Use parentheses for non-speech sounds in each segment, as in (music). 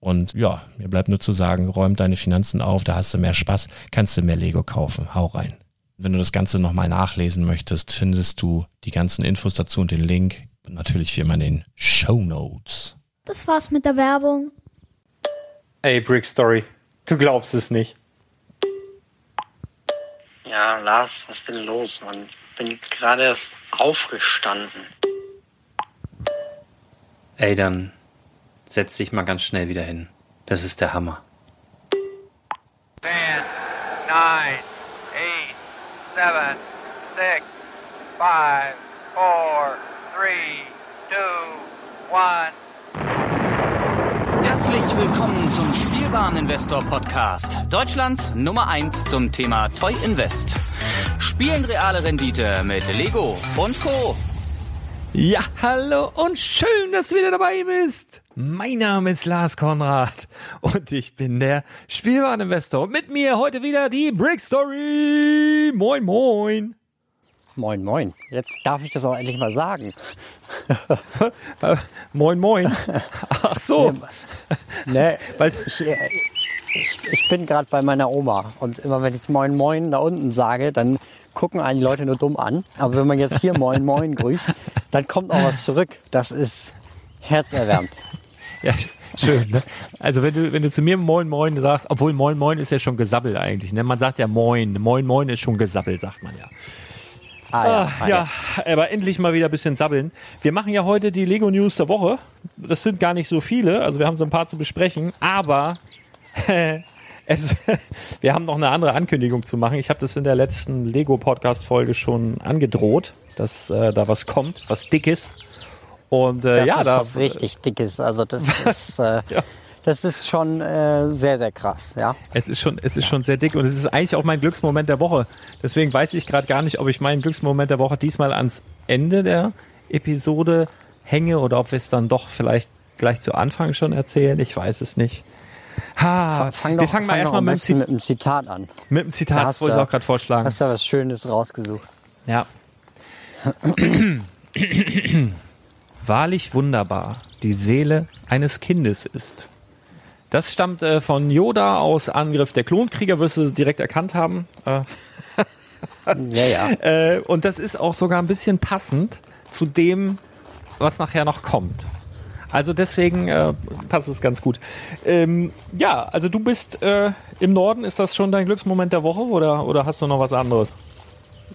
Und ja, mir bleibt nur zu sagen, räum deine Finanzen auf, da hast du mehr Spaß, kannst du mehr Lego kaufen. Hau rein. Wenn du das Ganze nochmal nachlesen möchtest, findest du die ganzen Infos dazu und den Link. Und natürlich wie immer in den Show Notes. Das war's mit der Werbung. Ey, Brick Story, du glaubst es nicht. Ja, Lars, was ist denn los, Mann? Bin gerade erst aufgestanden. Ey, dann setz dich mal ganz schnell wieder hin. Das ist der Hammer. 10, 9, 8, 7, 6, 5, 4, 3, 2, 1. Herzlich willkommen zum Spielwareninvestor Podcast. Deutschlands Nummer 1 zum Thema Toy Invest. Spielen reale Rendite mit Lego und Co. Ja, hallo und schön, dass du wieder dabei bist. Mein Name ist Lars Konrad und ich bin der Spielwareninvestor. Und mit mir heute wieder die Brick Story. Moin, moin. Moin, moin. Jetzt darf ich das auch endlich mal sagen. (laughs) moin, moin. Ach so. Nee, nee ich, äh, ich, ich bin gerade bei meiner Oma und immer wenn ich Moin, moin da unten sage, dann gucken einen die Leute nur dumm an. Aber wenn man jetzt hier Moin Moin grüßt, dann kommt auch was zurück. Das ist herzerwärmend. Ja, schön. Ne? Also wenn du, wenn du zu mir Moin Moin sagst, obwohl Moin Moin ist ja schon gesabbelt eigentlich. Ne? Man sagt ja Moin. Moin Moin ist schon gesabbelt, sagt man ja. Ah, ja, ah, ah, ja, aber endlich mal wieder ein bisschen sabbeln. Wir machen ja heute die Lego News der Woche. Das sind gar nicht so viele, also wir haben so ein paar zu besprechen, aber (laughs) es, (laughs) wir haben noch eine andere Ankündigung zu machen. Ich habe das in der letzten Lego-Podcast-Folge schon angedroht, dass äh, da was kommt, was Dickes. Und äh, das ja, ist da, was richtig Dickes. Also das (laughs) ist, äh, ja. das ist schon äh, sehr, sehr krass, ja. Es ist schon, es ist schon sehr dick und es ist eigentlich auch mein Glücksmoment der Woche. Deswegen weiß ich gerade gar nicht, ob ich meinen Glücksmoment der Woche diesmal ans Ende der Episode hänge oder ob wir es dann doch vielleicht gleich zu Anfang schon erzählen. Ich weiß es nicht. Ha, Fang wir doch, fangen mal fang doch erstmal mit, mit einem Zitat an. mit dem Zitat, Da das wollte ich auch gerade vorschlagen. Hast du was Schönes rausgesucht? Ja. (clears throat) (clears throat) (clears throat) Wahrlich wunderbar, die Seele eines Kindes ist. Das stammt äh, von Yoda aus Angriff der Klonkrieger, wirst du direkt erkannt haben. Äh, (laughs) Ja, ja. (laughs) äh, und das ist auch sogar ein bisschen passend zu dem, was nachher noch kommt. Also deswegen äh, passt es ganz gut. Ähm, ja, also du bist äh, im Norden. Ist das schon dein Glücksmoment der Woche oder, oder hast du noch was anderes?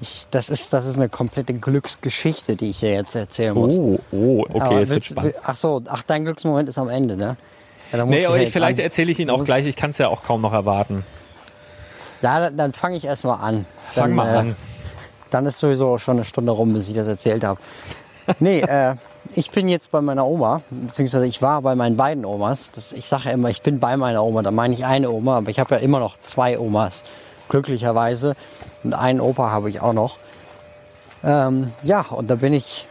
Ich, das, ist, das ist eine komplette Glücksgeschichte, die ich dir jetzt erzählen muss. Oh, oh, okay, Aber wird willst- spannend. Ach so, ach, dein Glücksmoment ist am Ende, ne? Ja, Nee, aber ich, jetzt vielleicht erzähle ich ihn auch gleich. Ich kann es ja auch kaum noch erwarten. Ja, dann, dann fange ich erstmal an. Fang dann, mal äh, an. Dann ist sowieso schon eine Stunde rum, bis ich das erzählt habe. (laughs) Nee, äh, ich bin jetzt bei meiner Oma, beziehungsweise ich war bei meinen beiden Omas. Das, ich sage ja immer, ich bin bei meiner Oma, da meine ich eine Oma, aber ich habe ja immer noch zwei Omas, glücklicherweise. Und einen Opa habe ich auch noch. Ähm, ja, und da bin ich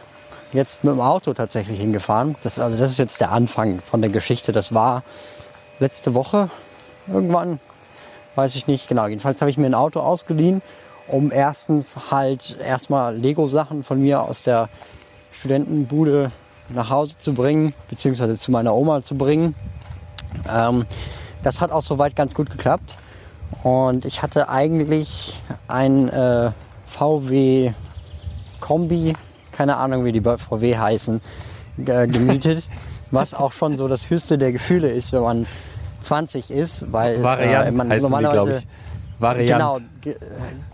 jetzt mit dem Auto tatsächlich hingefahren. Das, also das ist jetzt der Anfang von der Geschichte. Das war letzte Woche irgendwann, weiß ich nicht genau. Jedenfalls habe ich mir ein Auto ausgeliehen, um erstens halt erstmal Lego-Sachen von mir aus der Studentenbude nach Hause zu bringen, beziehungsweise zu meiner Oma zu bringen. Ähm, das hat auch soweit ganz gut geklappt. Und ich hatte eigentlich ein äh, VW Kombi, keine Ahnung, wie die bei VW heißen, äh, gemietet. (laughs) was auch schon so das höchste der Gefühle ist, wenn man 20 ist, weil äh, Variant man heißen die, normalerweise ich. Variant. Genau, ge-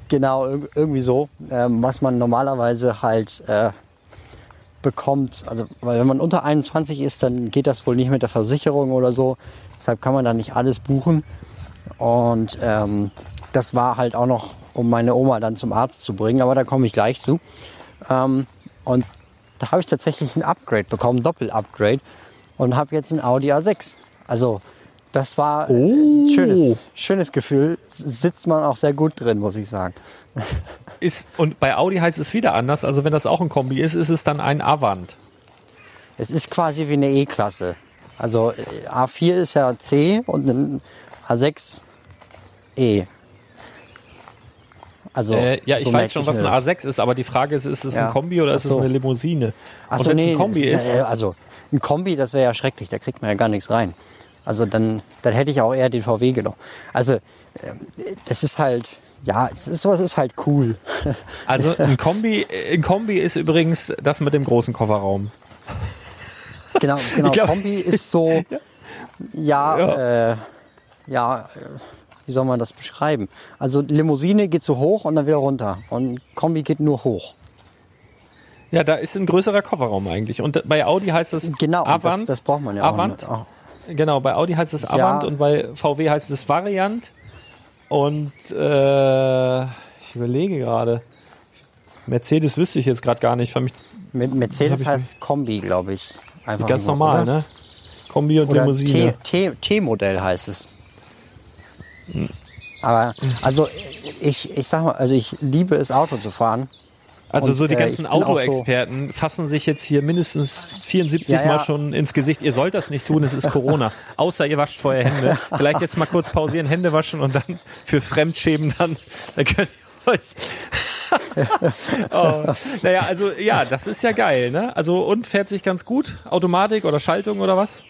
genau, irg- irgendwie so, ähm, was man normalerweise halt äh, bekommt. Also, weil wenn man unter 21 ist, dann geht das wohl nicht mit der Versicherung oder so. Deshalb kann man da nicht alles buchen. Und ähm, das war halt auch noch, um meine Oma dann zum Arzt zu bringen, aber da komme ich gleich zu. Ähm, und da habe ich tatsächlich ein Upgrade bekommen, Doppel-Upgrade, und habe jetzt ein Audi A6. Also das war ein schönes, schönes Gefühl. Sitzt man auch sehr gut drin, muss ich sagen. (laughs) Ist, und bei Audi heißt es wieder anders. Also wenn das auch ein Kombi ist, ist es dann ein Avant. Es ist quasi wie eine E-Klasse. Also äh, A4 ist ja C und ein A6 E. Also, äh, ja, ich so weiß merke schon, ich was ein das. A6 ist, aber die Frage ist, ist es Ja. ein Kombi oder ist Ach so. es eine Limousine? Ach und nee, ein Kombi das- ist, äh, also ein Kombi, das wäre ja schrecklich, da kriegt man ja gar nichts rein. Also dann, dann hätte ich auch eher den VW genommen. Also ähm, das ist halt, ja, es ist, sowas ist halt cool. (laughs) also ein Kombi, ein Kombi ist übrigens das mit dem großen Kofferraum. Genau, genau. glaub- Kombi ist so, (laughs) ja, ja, äh, ja, äh, wie soll man das beschreiben? Also Limousine geht so hoch und dann wieder runter und Kombi geht nur hoch. Ja, da ist ein größerer Kofferraum eigentlich. Und bei Audi heißt es Genau, und das, Avant. das braucht man ja Avant. auch. Mit. Genau, bei Audi heißt es Avant und bei VW heißt es Variant. Und äh, ich überlege gerade. Mercedes wüsste ich jetzt gerade gar nicht. Für mich Mit Mercedes heißt Kombi, glaube ich. Einfach ganz normal, oder? ne? Kombi und Oder Limousine. T-Modell heißt es. Aber also ich, ich sag mal, also ich liebe es Auto zu fahren. Also Und, so die äh, ganzen bin auch so- Autoexperten fassen sich jetzt hier mindestens 74 Ja, ja. Mal schon ins Gesicht. Ihr sollt das nicht tun, es ist (laughs) Corona. Außer ihr wascht vorher Hände. Vielleicht jetzt mal kurz pausieren, Hände waschen und dann für Fremdschämen dann, dann könnt ihr euch... (laughs) oh. Naja, also ja, das ist ja geil, ne? Also und fährt sich ganz gut? Automatik oder Schaltung oder was?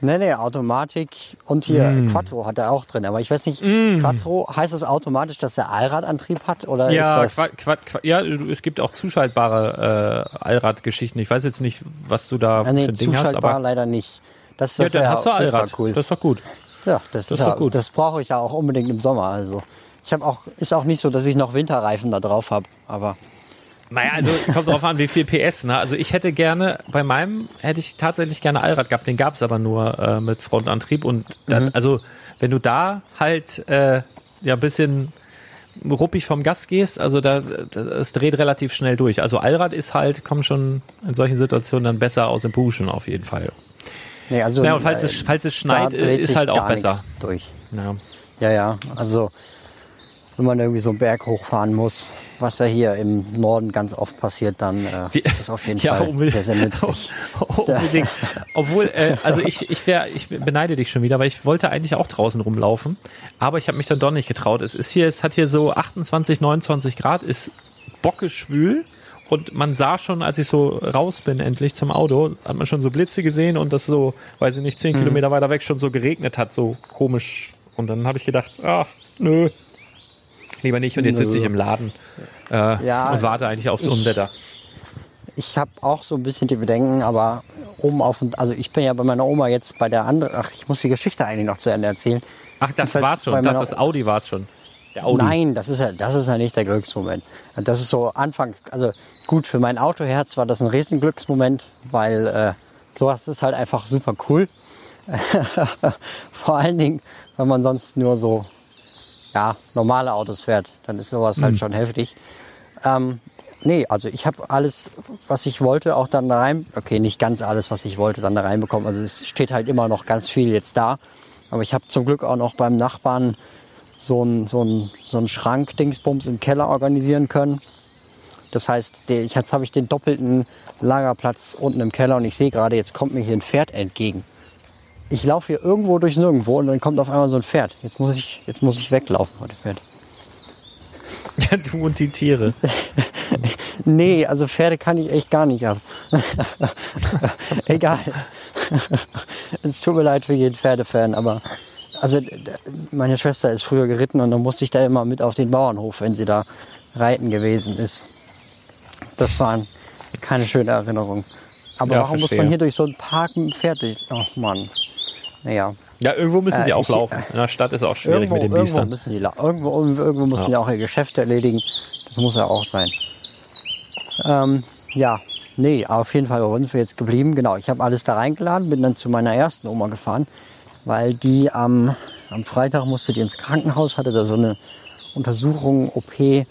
Nee, nee, Automatik und hier Mm. Quattro hat er auch drin. Aber ich weiß nicht, Quattro, heißt das automatisch, dass er Allradantrieb hat? Oder Ja, ist das, Qua Qua ja, es gibt auch zuschaltbare äh, Allradgeschichten. Ich weiß jetzt nicht, was du da ah, nee, für ein Ding hast, zuschaltbar aber leider nicht. Das, ja, das dann wär hast du Allrad. cool. Das ist doch gut. ja, das, das ist ja, doch gut. das brauche ich ja auch unbedingt im Sommer. Also ich habe auch, ist auch nicht so, dass ich noch Winterreifen da drauf habe. Aber Naja, also kommt drauf an, wie viel PS. Ne? Also ich hätte gerne, bei meinem hätte ich tatsächlich gerne Allrad gehabt, den gab es aber nur äh, mit Frontantrieb. Und dann, Mhm. also wenn du da halt äh, ja ein bisschen ruppig vom Gas gehst, also da es dreht relativ schnell durch. Also Allrad ist halt, kommt schon in solchen Situationen dann besser aus dem Puschen auf jeden Fall. Nee, also, Ja, und falls äh, es, falls es schneit, ist halt auch besser. Durch. Ja. Ja, ja, also wenn man irgendwie so einen Berg hochfahren muss, was ja hier im Norden ganz oft passiert, dann äh, Die- ist es auf jeden (laughs) Ja, Fall sehr, sehr nützlich. (laughs) Unbedingt. Obwohl, äh, also ich, ich wäre, ich beneide dich schon wieder, weil ich wollte eigentlich auch draußen rumlaufen, aber ich habe mich dann doch nicht getraut. Es ist hier, es hat hier so 28, 29 Grad, ist bockeschwül und man sah schon, als ich so raus bin, endlich zum Auto, hat man schon so Blitze gesehen und das so, weiß ich nicht, 10 Mhm. Kilometer weiter weg schon so geregnet hat, so komisch. Und dann habe ich gedacht, ach, nö, lieber nicht. Und jetzt sitze ich im Laden äh, Ja, und warte eigentlich aufs ich- Unwetter. Ich habe auch so ein bisschen die Bedenken, aber oben auf also ich bin ja bei meiner Oma jetzt bei der anderen, ach, ich muss die Geschichte eigentlich noch zu Ende erzählen. Ach, das Jedenfalls war's schon. Das, das Audi war's schon. Der Audi. Nein, das ist ja, das ist ja nicht der Glücksmoment. Das ist so anfangs, also gut, für mein Autoherz war das ein riesen Glücksmoment, weil äh, sowas ist halt einfach super cool. (laughs) Vor allen Dingen, wenn man sonst nur so ja, normale Autos fährt, dann ist sowas halt schon heftig. Ähm, nee, also ich habe alles, was ich wollte, auch dann da rein. Okay, nicht ganz alles, was ich wollte, dann da reinbekommen. Also es steht halt immer noch ganz viel jetzt da. Aber ich habe zum Glück auch noch beim Nachbarn so einen so so ein Schrank-Dingsbums im Keller organisieren können. Das heißt, der, jetzt habe ich den doppelten Lagerplatz unten im Keller und ich sehe gerade, jetzt kommt mir hier ein Pferd entgegen. Ich laufe hier irgendwo durchs Nirgendwo und dann kommt auf einmal so ein Pferd. Jetzt muss ich, jetzt muss ich weglaufen vor dem Pferd. Ja, du und die Tiere. (laughs) Nee, also Pferde kann ich echt gar nicht ab. (laughs) Egal. (laughs) es tut mir leid für jeden Pferdefan, aber also meine Schwester ist früher geritten und dann musste ich da immer mit auf den Bauernhof, wenn sie da reiten gewesen ist. Das waren keine schöne Erinnerung. Aber Ja, warum muss verstehe. man hier durch so einen Park mit dem Pferd durch? Oh Mann. Naja. Ja, irgendwo müssen Äh, die auch ich- laufen. In der Stadt ist auch schwierig Irgendwo, mit den irgendwo Biestern. müssen die irgendwo, irgendwo müssen die auch ihr Geschäft erledigen. Das muss ja auch sein. Ähm, ja, nee, auf jeden Fall, sind wir jetzt geblieben? Genau, ich habe alles da reingeladen, bin dann zu meiner ersten Oma gefahren, weil die am, am Freitag musste die ins Krankenhaus, hatte da so eine Untersuchung, OP,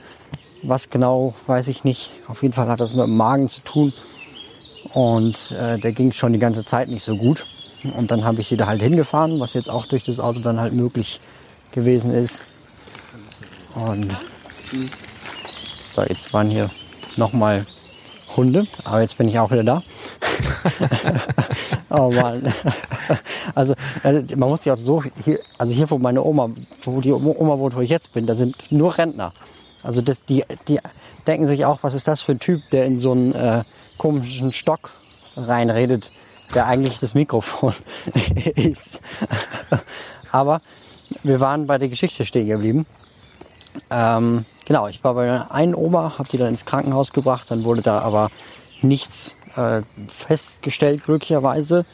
was genau, weiß ich nicht. Auf jeden Fall hat das mit dem Magen zu tun. Und äh, der ging schon die ganze Zeit nicht so gut. Und dann habe ich sie da halt hingefahren, was jetzt auch durch das Auto dann halt möglich gewesen ist. Und so, jetzt waren hier nochmal Hunde, aber jetzt bin ich auch wieder da. (laughs) oh Mann. Also äh, man muss sich auch so hier, also hier wo meine Oma, wo die Oma wohnt, wo ich jetzt bin, da sind nur Rentner. Also das, die, die denken sich auch, was ist das für ein Typ, der in so einen äh, komischen Stock reinredet, der eigentlich das Mikrofon (laughs) ist. Aber wir waren bei der Geschichte stehen geblieben. Ähm, genau, ich war bei einen Oma, habe die dann ins Krankenhaus gebracht, dann wurde da aber nichts äh, festgestellt, glücklicherweise.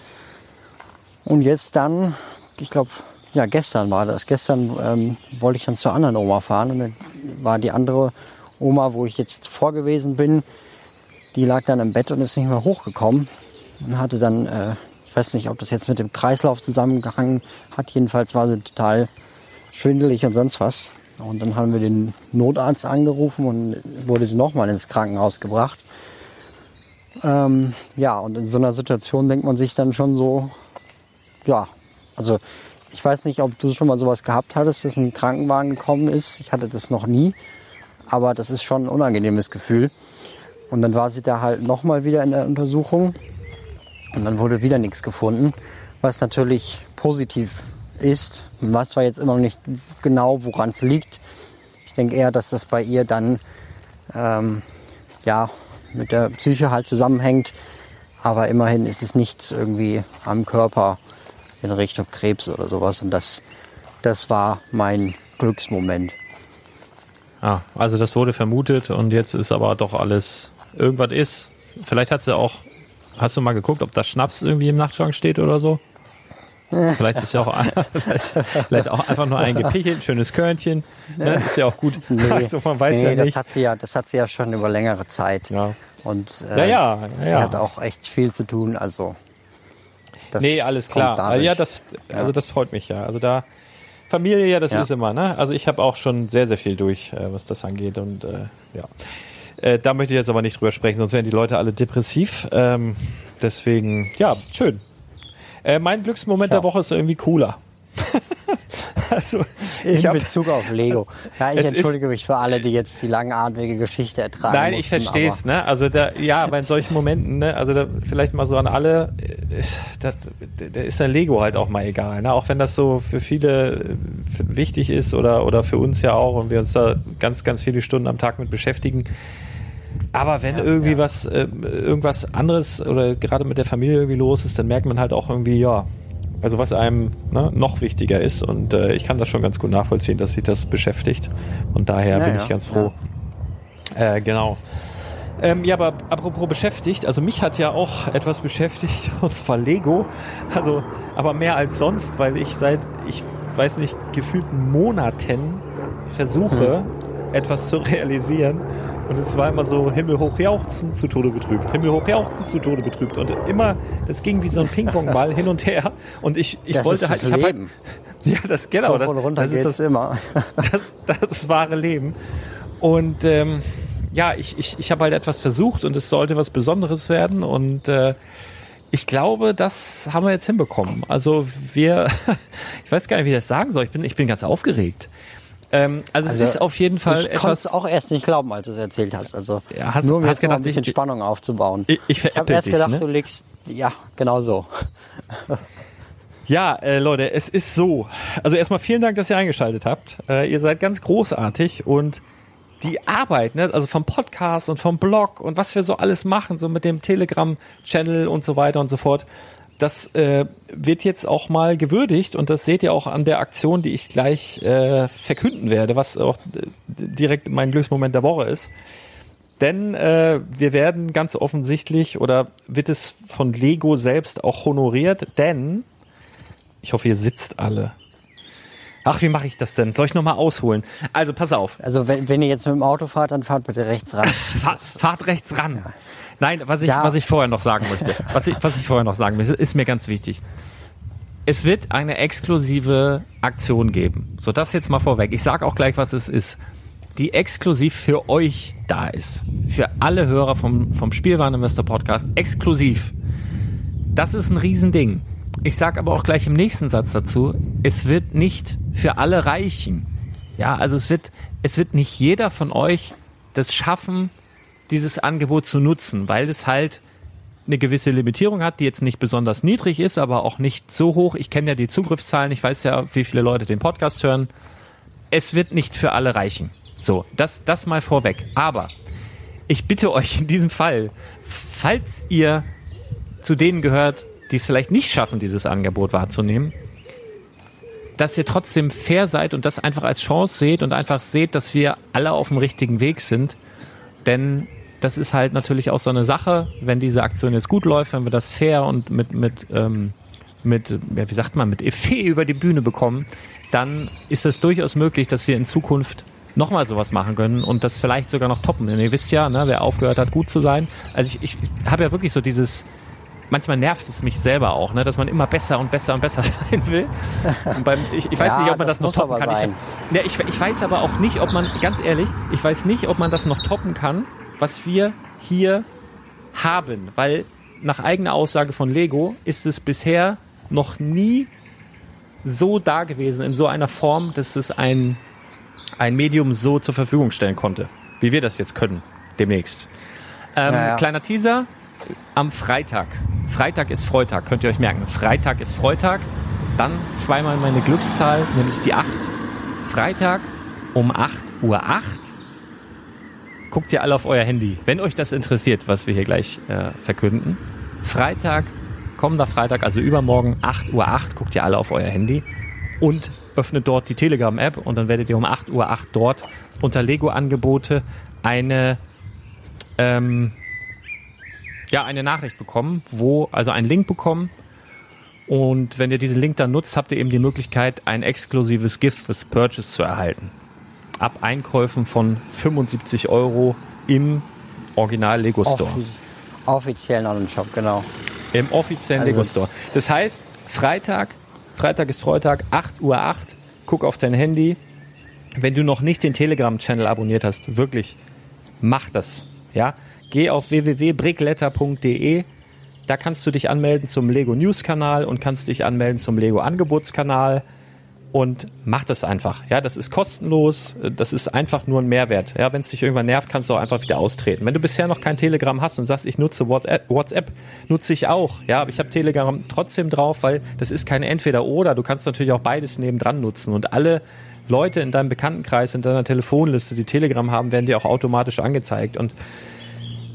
Und jetzt dann, ich glaube, ja, gestern war das. Gestern ähm, wollte ich dann zur anderen Oma fahren und dann war die andere Oma, wo ich jetzt vorgewesen bin, die lag dann im Bett und ist nicht mehr hochgekommen und hatte dann, äh, ich weiß nicht, ob das jetzt mit dem Kreislauf zusammengehangen hat, jedenfalls war sie total schwindelig und sonst was. Und dann haben wir den Notarzt angerufen und wurde sie nochmal ins Krankenhaus gebracht. Ähm, ja, und in so einer Situation denkt man sich dann schon so, ja, also ich weiß nicht, ob du schon mal sowas gehabt hattest, dass ein Krankenwagen gekommen ist. Ich hatte das noch nie, aber das ist schon ein unangenehmes Gefühl. Und dann war sie da halt nochmal wieder in der Untersuchung und dann wurde wieder nichts gefunden, was natürlich positiv ist. Man weiß zwar jetzt immer noch nicht genau, woran es liegt. Ich denke eher, dass das bei ihr dann ähm, ja mit der Psyche halt zusammenhängt. Aber immerhin ist es nichts irgendwie am Körper in Richtung Krebs oder sowas. Und das, das war mein Glücksmoment. Ah, also das wurde vermutet und jetzt ist aber doch alles, irgendwas ist. Vielleicht hat sie auch, hast du mal geguckt, ob das Schnaps irgendwie im Nachtschrank steht oder so? (laughs) Vielleicht ist ja auch, (laughs) vielleicht, vielleicht auch einfach nur ein Gepichelt, ein schönes Körnchen. Ne? Ist ja auch gut. (laughs) Also man weiß nee, ja das nicht. hat sie ja, das hat sie ja schon über längere Zeit. Ja. Und Ja, äh, ja, sie ja. hat auch echt viel zu tun. Also das nee, alles klar. dadurch. Ja, das, also das freut mich ja. Also da Familie, ja, das ist immer, ne? Also ich habe auch schon sehr, sehr viel durch, äh, was das angeht und äh, ja. Äh, da möchte ich jetzt aber nicht drüber sprechen, sonst wären die Leute alle depressiv. Ähm, deswegen, ja, schön. Äh, mein Glücksmoment der Woche ist irgendwie cooler. (laughs) also, In ich hab, Bezug auf Lego. Ja, ich entschuldige mich für alle, die jetzt die langatmige Geschichte ertragen Nein, ich mussten, verstehe es, ne? Also da, ja, aber in solchen Momenten, ne? Also da, vielleicht mal so an alle, äh, da, da ist der Lego halt auch mal egal, ne? Auch wenn das so für viele äh, wichtig ist oder oder für uns ja auch und wir uns da ganz ganz viele Stunden am Tag mit beschäftigen. Aber wenn irgendwie ja. was, äh, irgendwas anderes oder gerade mit der Familie irgendwie los ist, dann merkt man halt auch irgendwie, ja, also was einem ne, noch wichtiger ist. Und äh, ich kann das schon ganz gut nachvollziehen, dass sich das beschäftigt. Und daher Ja, bin ja, ich ganz froh. Äh, genau. Ähm, ja, aber apropos beschäftigt, also mich hat ja auch etwas beschäftigt, (laughs) und zwar Lego. Also, aber mehr als sonst, weil ich seit, ich weiß nicht, gefühlten Monaten versuche, etwas zu (laughs) realisieren. Und es war immer so himmelhoch jauchzend zu Tode betrübt, himmelhoch jauchzend zu Tode betrübt. Und immer, das ging wie so ein Ping-Pong-Ball hin und her. Und ich, ich Das wollte ist halt, das ich halt, Leben. (laughs) ja, das genau, das, runter das ist das immer. (laughs) das, das wahre Leben. Und ähm, ja, ich, ich, ich habe halt etwas versucht und es sollte was Besonderes werden. Und äh, ich glaube, das haben wir jetzt hinbekommen. Also wir, (laughs) ich weiß gar nicht, wie ich das sagen soll. Ich bin, ich bin ganz aufgeregt. Ähm, also, Also, es ist auf jeden Fall ich konnte etwas. es auch erst nicht glauben, als du es erzählt hast. Also Ja, hast- nur um hast jetzt noch gedacht, ein bisschen ich- Spannung aufzubauen. Ich- ich habe veräppel erst dich, gedacht, ne? du legst, ja, genau so. Ja, äh, Leute, es ist so. Also erstmal vielen Dank, dass ihr eingeschaltet habt. Äh, ihr seid ganz großartig und die Arbeit, ne, also vom Podcast und vom Blog und was wir so alles machen, so mit dem Telegram-Channel und so weiter und so fort, das äh, wird jetzt auch mal gewürdigt und das seht ihr auch an der Aktion, die ich gleich äh, verkünden werde, was auch äh, direkt mein Glücksmoment der Woche ist. Denn äh, wir werden ganz offensichtlich oder wird es von Lego selbst auch honoriert, denn ich hoffe, ihr sitzt alle. Ach, wie mache ich das denn? Soll ich nochmal ausholen? Also, pass auf. Also wenn, wenn ihr jetzt mit dem Auto fahrt, dann fahrt bitte rechts ran. (laughs) Fahrt, fahrt rechts ran. Nein, was ich, Ja. was ich vorher noch sagen möchte, was ich, was ich vorher noch sagen möchte, ist mir ganz wichtig. Es wird eine exklusive Aktion geben. So, das jetzt mal vorweg. Ich sage auch gleich, was es ist. Die exklusiv für euch da ist. Für alle Hörer vom, vom Spielwareninvestor Podcast. Exklusiv. Das ist ein Riesending. Ich sage aber auch gleich im nächsten Satz dazu, es wird nicht für alle reichen. Ja, also es wird, es wird nicht jeder von euch das schaffen, dieses Angebot zu nutzen, weil es halt eine gewisse Limitierung hat, die jetzt nicht besonders niedrig ist, aber auch nicht so hoch. Ich kenne ja die Zugriffszahlen, ich weiß ja, wie viele Leute den Podcast hören. Es wird nicht für alle reichen. So, das, das mal vorweg. Aber ich bitte euch in diesem Fall, falls ihr zu denen gehört, die es vielleicht nicht schaffen, dieses Angebot wahrzunehmen, dass ihr trotzdem fair seid und das einfach als Chance seht und einfach seht, dass wir alle auf dem richtigen Weg sind. Denn das ist halt natürlich auch so eine Sache, wenn diese Aktion jetzt gut läuft, wenn wir das fair und mit, mit, ähm, mit ja, wie sagt man, mit Effet über die Bühne bekommen, dann ist es durchaus möglich, dass wir in Zukunft nochmal sowas machen können und das vielleicht sogar noch toppen. Denn ihr wisst ja, ne, wer aufgehört hat, gut zu sein. Also ich, ich habe ja wirklich so dieses, manchmal nervt es mich selber auch, ne, dass man immer besser und besser und besser (laughs) sein will. Beim, ich, ich weiß Ja, nicht, ob man das, das noch toppen kann. Ich, ja, ich, ich weiß aber auch nicht, ob man, ganz ehrlich, ich weiß nicht, ob man das noch toppen kann, was wir hier haben. Weil nach eigener Aussage von Lego ist es bisher noch nie so da gewesen, in so einer Form, dass es ein, ein Medium so zur Verfügung stellen konnte, wie wir das jetzt können, demnächst. Ähm, Ja, ja. Kleiner Teaser, am Freitag. Freitag ist Freitag, könnt ihr euch merken. Freitag ist Freitag. Dann zweimal meine Glückszahl, nämlich die 8. Freitag um 8 Uhr 8. Guckt ihr alle auf euer Handy, wenn euch das interessiert, was wir hier gleich äh, verkünden. Freitag, kommender Freitag, also übermorgen 8 Uhr 8, guckt ihr alle auf euer Handy und öffnet dort die Telegram-App und dann werdet ihr um 8 Uhr 8 dort unter Lego-Angebote eine ähm, ja, eine Nachricht bekommen, wo, also einen Link bekommen. Und wenn ihr diesen Link dann nutzt, habt ihr eben die Möglichkeit, ein exklusives Gift fürs Purchase zu erhalten. Ab Einkäufen von 75 Euro im Original Lego Store. Offi offiziellen Online-Shop, genau. Im offiziellen Also Lego Store. Das heißt, Freitag, Freitag ist Freitag, 8 Uhr 8, guck auf dein Handy. Wenn du noch nicht den Telegram-Channel abonniert hast, wirklich, mach das. Ja? Geh auf www.brickletter.de, Da kannst du dich anmelden zum Lego News Kanal und kannst dich anmelden zum Lego Angebotskanal und mach das einfach. Ja, das ist kostenlos, das ist einfach nur ein Mehrwert. Ja, wenn es dich irgendwann nervt, kannst du auch einfach wieder austreten. Wenn du bisher noch kein Telegram hast und sagst, ich nutze WhatsApp, WhatsApp nutze ich auch. Ja, aber ich habe Telegram trotzdem drauf, weil das ist keine Entweder-Oder. Du kannst natürlich auch beides nebendran nutzen und alle Leute in deinem Bekanntenkreis, in deiner Telefonliste, die Telegram haben, werden dir auch automatisch angezeigt und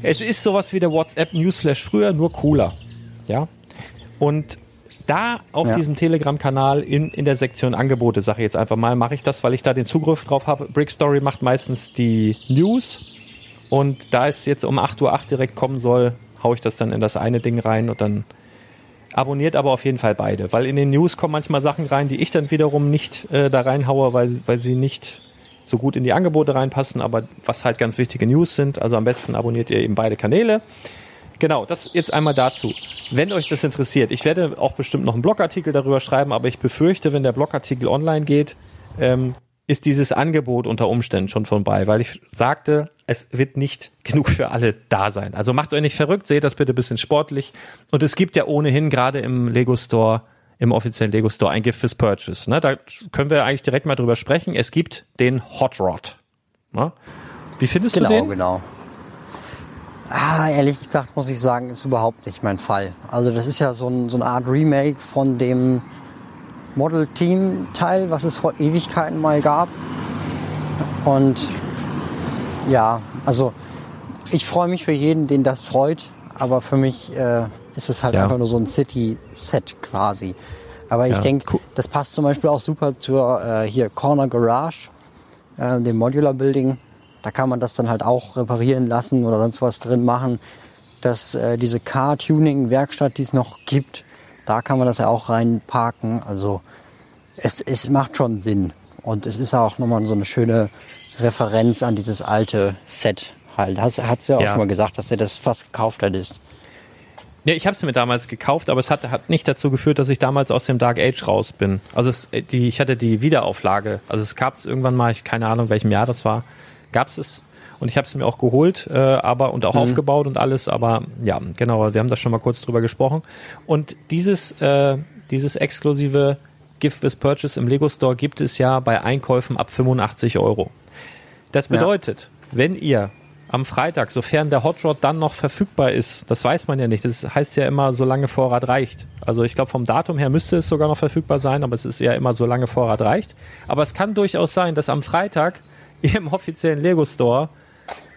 es ist sowas wie der WhatsApp Newsflash früher, nur cooler. Ja. Und da auf Ja. diesem Telegram-Kanal in, in der Sektion Angebote, sage ich jetzt einfach mal, mache ich das, weil ich da den Zugriff drauf habe. Brickstory macht meistens die News und da es jetzt um 8.08 Uhr direkt kommen soll, haue ich das dann in das eine Ding rein und dann abonniert aber auf jeden Fall beide, weil in den News kommen manchmal Sachen rein, die ich dann wiederum nicht äh, da reinhaue, weil, weil sie nicht so gut in die Angebote reinpassen, aber was halt ganz wichtige News sind. Also am besten abonniert ihr eben beide Kanäle. Genau, das jetzt einmal dazu. Wenn euch das interessiert, ich werde auch bestimmt noch einen Blogartikel darüber schreiben, aber ich befürchte, wenn der Blogartikel online geht, ähm, ist dieses Angebot unter Umständen schon vorbei, weil ich sagte, es wird nicht genug für alle da sein. Also macht euch nicht verrückt, seht das bitte ein bisschen sportlich. Und es gibt ja ohnehin gerade im Lego Store, im offiziellen Lego Store ein Gift fürs Purchase. Ne? Da können wir eigentlich direkt mal drüber sprechen. Es gibt den Hot Rod. Ne? Wie findest Genau, du den? genau. Ah, ehrlich gesagt muss ich sagen, ist überhaupt nicht mein Fall. Also das ist ja so, ein, so eine Art Remake von dem Model Team Teil, was es vor Ewigkeiten mal gab. Und ja, also ich freue mich für jeden, den das freut, aber für mich äh, ist es halt Ja. einfach nur so ein City-Set quasi. Aber ich Ja, denke, cool. das passt zum Beispiel auch super zur äh, hier Corner Garage, äh, dem Modular Building. Da kann man das dann halt auch reparieren lassen oder sonst was drin machen. Dass äh, diese Car-Tuning-Werkstatt, die es noch gibt, da kann man das ja auch reinparken. Also es, es macht schon Sinn. Und es ist auch nochmal so eine schöne Referenz an dieses alte Set halt. Hat es ja auch Ja. schon mal gesagt, dass er das fast gekauft hat ist. Ja, ich habe es mir damals gekauft, aber es hat, hat nicht dazu geführt, dass ich damals aus dem Dark Age raus bin. Also es, die, ich hatte die Wiederauflage. Also es gab es irgendwann mal, ich keine Ahnung, welchem Jahr das war, gab es es. Und ich habe es mir auch geholt, äh, aber und auch aufgebaut und alles. Aber ja, genau, wir haben da schon mal kurz drüber gesprochen. Und dieses, äh, dieses exklusive Gift with Purchase im Lego Store gibt es ja bei Einkäufen ab 85 Euro. Das Ja. bedeutet, wenn ihr am Freitag, sofern der Hot Rod dann noch verfügbar ist, das weiß man ja nicht. Das heißt ja immer, solange Vorrat reicht. Also ich glaube, vom Datum her müsste es sogar noch verfügbar sein, aber es ist ja immer, solange Vorrat reicht. Aber es kann durchaus sein, dass am Freitag im offiziellen Lego Store,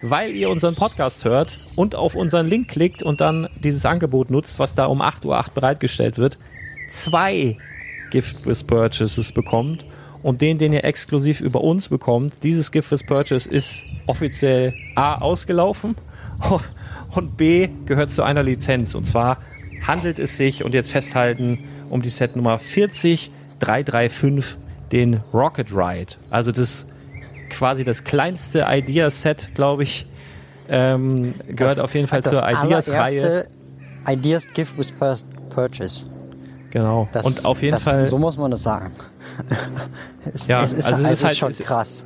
weil ihr unseren Podcast hört und auf unseren Link klickt und dann dieses Angebot nutzt, was da um 8.08 Uhr bereitgestellt wird, zwei Gift with Purchases bekommt und den, den ihr exklusiv über uns bekommt, dieses Gift with Purchase ist offiziell A ausgelaufen (laughs) und B gehört zu einer Lizenz. Und zwar handelt es sich, und jetzt festhalten, um die Set Nummer 40335, den Rocket Ride. Also das quasi das kleinste Idea-Set, glaube ich, ähm, gehört Das- auf jeden Fall zur Ideas-Reihe. Ideas Gift with Pur- Purchase. Genau. Das, und auf jeden das, Fall. So muss man das sagen. (laughs) es, Ja, es ist, also es ist halt- schon es- krass.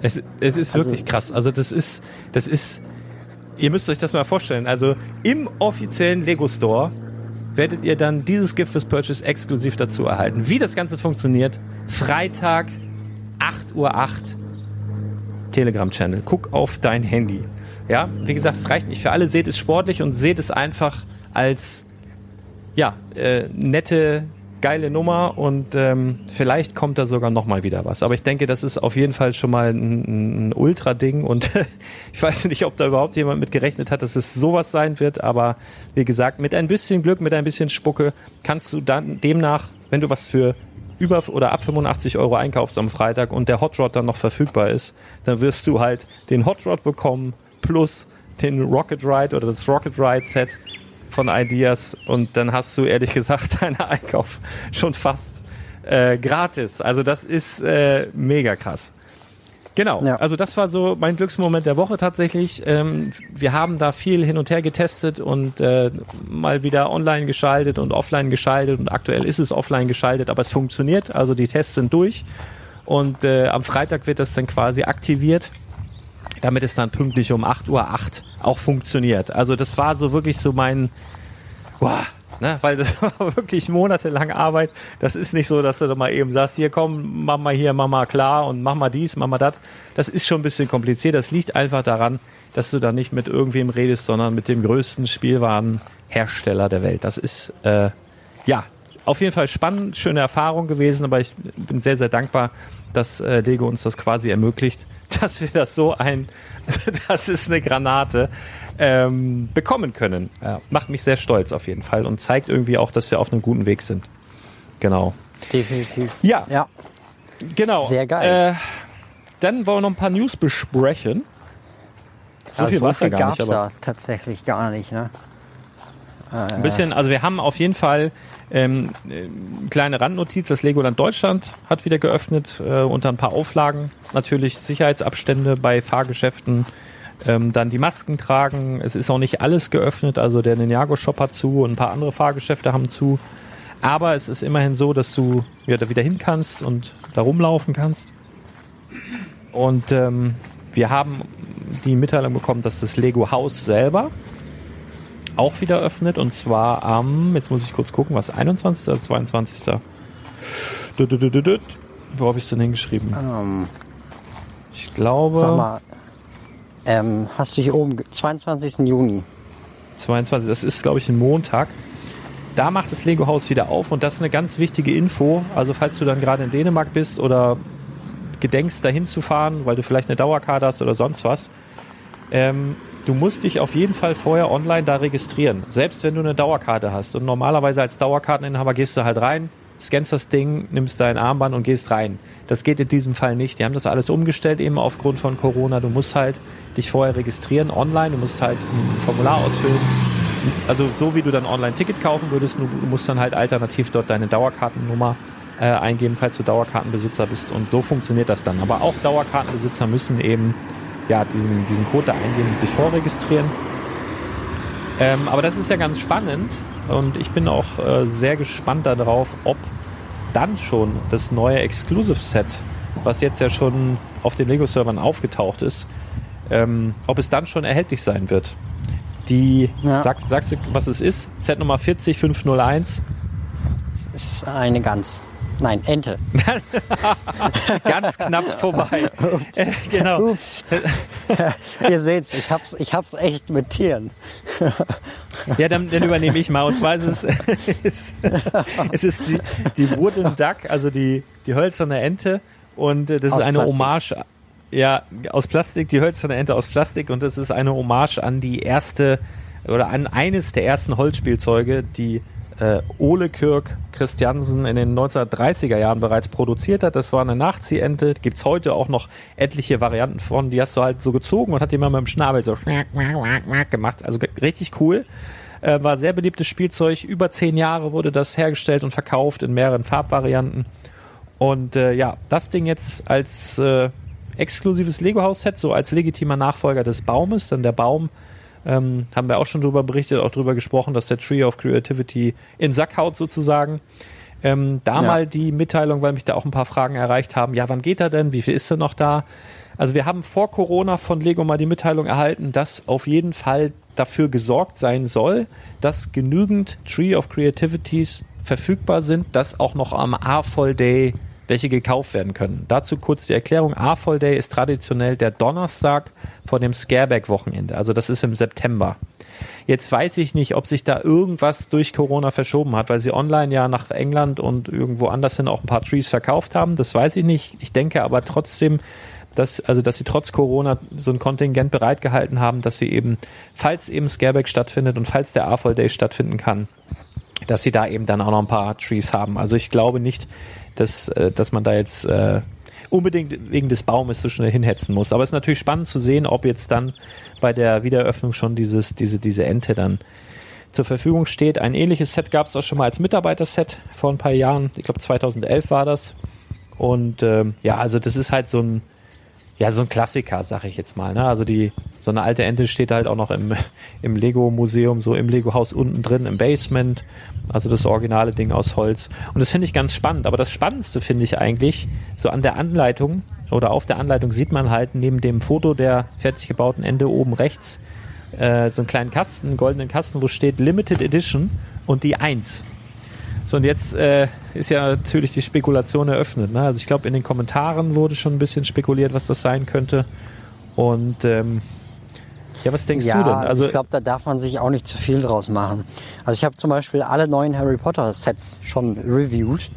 Es, es ist Also wirklich krass. Also das ist, das ist, ihr müsst euch das mal vorstellen. Also im offiziellen Lego Store werdet ihr dann dieses Gift fürs Purchase exklusiv dazu erhalten. Wie das Ganze funktioniert, Freitag, 8.08 Uhr, Telegram-Channel. Guck auf dein Handy. Ja, wie gesagt, es reicht nicht für alle. Seht es sportlich und seht es einfach als ja, äh, nette, geile Nummer und ähm, vielleicht kommt da sogar noch mal wieder was. Aber ich denke, das ist auf jeden Fall schon mal ein, ein Ultra-Ding und (laughs) ich weiß nicht, ob da überhaupt jemand mit gerechnet hat, dass es sowas sein wird, aber wie gesagt, mit ein bisschen Glück, mit ein bisschen Spucke kannst du dann demnach, wenn du was für über oder ab 85 Euro einkaufst am Freitag und der Hot Rod dann noch verfügbar ist, dann wirst du halt den Hot Rod bekommen plus den Rocket Ride oder das Rocket Ride Set von Ideas und dann hast du ehrlich gesagt (laughs) deinen Einkauf schon fast äh, gratis. Also das ist äh, mega krass. Genau, Ja. also das war so mein Glücksmoment der Woche tatsächlich. Ähm, wir haben da viel hin und her getestet und äh, mal wieder online geschaltet und offline geschaltet und aktuell ist es offline geschaltet, aber es funktioniert. Also die Tests sind durch und äh, am Freitag wird das dann quasi aktiviert damit es dann pünktlich um 8.08 Uhr auch funktioniert. Also das war so wirklich so mein, boah, ne, weil das (laughs) war wirklich monatelang Arbeit. Das ist nicht so, dass du da mal eben sagst, hier komm, mach mal hier, mach mal klar und mach mal dies, mach mal das. Das ist schon ein bisschen kompliziert. Das liegt einfach daran, dass du da nicht mit irgendwem redest, sondern mit dem größten Spielwarenhersteller der Welt. Das ist, äh, ja, auf jeden Fall spannend, schöne Erfahrung gewesen, aber ich bin sehr, sehr dankbar, dass äh, Lego uns das quasi ermöglicht, (laughs) dass wir das so ein, (laughs) das ist eine Granate, ähm, bekommen können. Ja, macht mich sehr stolz auf jeden Fall und zeigt irgendwie auch, dass wir auf einem guten Weg sind. Genau. Definitiv. Ja, Ja, genau. Sehr geil. Äh, dann wollen wir noch ein paar News besprechen. So also viel so ja viel gar gab's nicht, aber da tatsächlich gar nicht. Ne? ein bisschen, also wir haben auf jeden Fall ähm, äh, kleine Randnotiz, das Legoland Deutschland hat wieder geöffnet, äh, unter ein paar Auflagen. Natürlich Sicherheitsabstände bei Fahrgeschäften, ähm, dann die Masken tragen. Es ist auch nicht alles geöffnet, also der Ninjago Shop hat zu und ein paar andere Fahrgeschäfte haben zu. Aber es ist immerhin so, dass du ja, da wieder hin kannst und da rumlaufen kannst. Und ähm, wir haben die Mitteilung bekommen, dass das Lego Haus selber auch wieder öffnet und zwar am, jetzt muss ich kurz gucken, was, 21. oder 22. Du, du, du, du, du. Wo habe ich es denn hingeschrieben? Ähm, Ich glaube sag mal, ähm, hast du hier oben, ge- 22. Juni. 22. Das ist, glaube ich, ein Montag. Da macht das Lego Haus wieder auf und das ist eine ganz wichtige Info. Also falls du dann gerade in Dänemark bist oder gedenkst, dahin zu fahren, weil du vielleicht eine Dauerkarte hast oder sonst was, ähm, du musst dich auf jeden Fall vorher online da registrieren. Selbst wenn du eine Dauerkarte hast. Und normalerweise als Dauerkarteninhaber gehst du halt rein, scannst das Ding, nimmst dein Armband und gehst rein. Das geht in diesem Fall nicht. Die haben das alles umgestellt, eben aufgrund von Corona. Du musst halt dich vorher registrieren online, du musst halt ein Formular ausfüllen. Also so wie du dann online Ticket kaufen würdest, du, musst dann halt alternativ dort deine Dauerkartennummer äh, eingeben, falls du Dauerkartenbesitzer bist. Und so funktioniert das dann. Aber auch Dauerkartenbesitzer müssen eben ja, diesen, diesen Code da eingeben und sich vorregistrieren. Ähm, aber das ist ja ganz spannend und ich bin auch äh, sehr gespannt darauf, ob dann schon das neue Exclusive Set, was jetzt ja schon auf den Lego-Servern aufgetaucht ist, ähm, ob es dann schon erhältlich sein wird. Die, Ja. sag, sagst du, was es ist? Set Nummer 40501. Ist eine Gans. Nein, Ente. (laughs) Ganz knapp vorbei. Äh, genau. Ups. (laughs) Ihr seht's, ich hab's, ich hab's echt mit Tieren. Ja, dann, dann übernehme ich mal. Und zwar ist es, (laughs) es, es ist die, die Wooden Duck, also die, die hölzerne Ente. Und äh, das Aus ist eine Plastik. Hommage, ja, aus Plastik, die hölzerne Ente aus Plastik. Und das ist eine Hommage an die erste oder an eines der ersten Holzspielzeuge, die äh, Ole Kirk Christiansen in den 1930er Jahren bereits produziert hat. Das war eine Nachziehente. Gibt's heute auch noch etliche Varianten von. Die hast du halt so gezogen und hat die mal mit dem Schnabel so gemacht. Also richtig cool. Äh, war sehr beliebtes Spielzeug. Über zehn Jahre wurde das hergestellt und verkauft in mehreren Farbvarianten. Und äh, ja, das Ding jetzt als äh, exklusives Lego-Haus-Set, so als legitimer Nachfolger des Baumes. Denn der Baum, ähm, haben wir auch schon drüber berichtet, auch drüber gesprochen, dass der Tree of Creativity in Sack haut sozusagen. Ähm, da Ja. mal die Mitteilung, weil mich da auch ein paar Fragen erreicht haben. Ja, wann geht er denn? Wie viel ist er noch da? Also wir haben vor Corona von Lego mal die Mitteilung erhalten, dass auf jeden Fall dafür gesorgt sein soll, dass genügend Tree of Creativities verfügbar sind, dass auch noch am A-Fall Day welche gekauft werden können. Dazu kurz die Erklärung. A-Fall Day ist traditionell der Donnerstag vor dem Scareback-Wochenende. Also das ist im September. Jetzt weiß ich nicht, ob sich da irgendwas durch Corona verschoben hat, weil sie online ja nach England und irgendwo anders hin auch ein paar Trees verkauft haben. Das weiß ich nicht. Ich denke aber trotzdem, dass, also, dass sie trotz Corona so ein Kontingent bereitgehalten haben, dass sie eben, falls eben Scareback stattfindet und falls der A-Fall Day stattfinden kann, dass sie da eben dann auch noch ein paar Trees haben. Also ich glaube nicht, dass, äh, dass man da jetzt äh, unbedingt wegen des Baumes so schnell hinhetzen muss. Aber es ist natürlich spannend zu sehen, ob jetzt dann bei der Wiedereröffnung schon dieses, diese, diese Ente dann zur Verfügung steht. Ein ähnliches Set gab es auch schon mal als Mitarbeiterset vor ein paar Jahren. Ich glaube 2011 war das. Und ähm, ja, also das ist halt so ein, ja, so ein Klassiker, sag ich jetzt mal. Ne? Also die, so eine alte Ente steht halt auch noch im, im Lego-Museum, so im Lego-Haus unten drin, im Basement. Also das originale Ding aus Holz. Und das finde ich ganz spannend. Aber das Spannendste finde ich eigentlich, so an der Anleitung oder auf der Anleitung sieht man halt neben dem Foto der fertig gebauten Ente oben rechts äh, so einen kleinen Kasten, einen goldenen Kasten, wo steht Limited Edition und die 1. So, und jetzt äh, ist ja natürlich die Spekulation eröffnet. Ne? Also ich glaube, in den Kommentaren wurde schon ein bisschen spekuliert, was das sein könnte. Und ähm, ja, was denkst ja, du denn? Also ich glaube, da darf man sich auch nicht zu viel draus machen. Also ich habe zum Beispiel alle neuen Harry Potter Sets schon reviewed.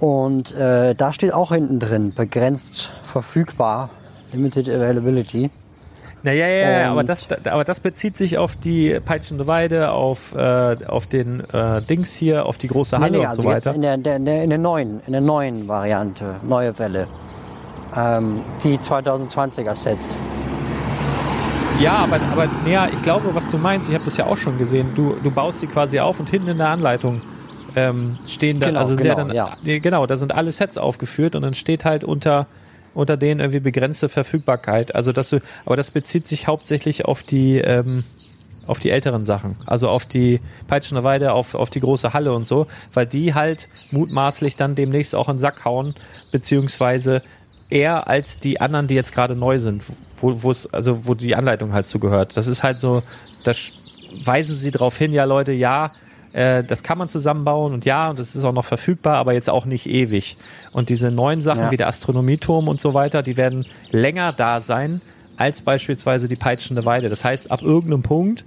Und äh, da steht auch hinten drin, begrenzt verfügbar, Limited Availability. Naja, ja, ja, Und- aber das, aber das bezieht sich auf die peitschende Weide, auf, äh, auf den äh, Dings hier, auf die große Halle nee, nee, und also so jetzt weiter. in der, der, der, in der neuen, in der neuen Variante, neue Welle. Ähm, die 2020er Sets. Ja, aber, aber ja, ich glaube, was du meinst, ich habe das ja auch schon gesehen. Du, du baust sie quasi auf und hinten in der Anleitung ähm, stehen da, Genau, also genau, der dann, ja. nee, genau, da sind alle Sets aufgeführt und dann steht halt unter unter denen irgendwie begrenzte Verfügbarkeit. Also das, aber das bezieht sich hauptsächlich auf die ähm, auf die älteren Sachen, also auf die Peitschende Weide, auf, auf die große Halle und so, weil die halt mutmaßlich dann demnächst auch in den Sack hauen, beziehungsweise eher als die anderen, die jetzt gerade neu sind, wo es, also wo die Anleitung halt zugehört. Das ist halt so, da weisen sie darauf hin, ja Leute, ja, äh, das kann man zusammenbauen und ja, und das ist auch noch verfügbar, aber jetzt auch nicht ewig. Und diese neuen Sachen Ja. wie der Astronomieturm und so weiter, die werden länger da sein als beispielsweise die peitschende Weide. Das heißt, ab irgendeinem Punkt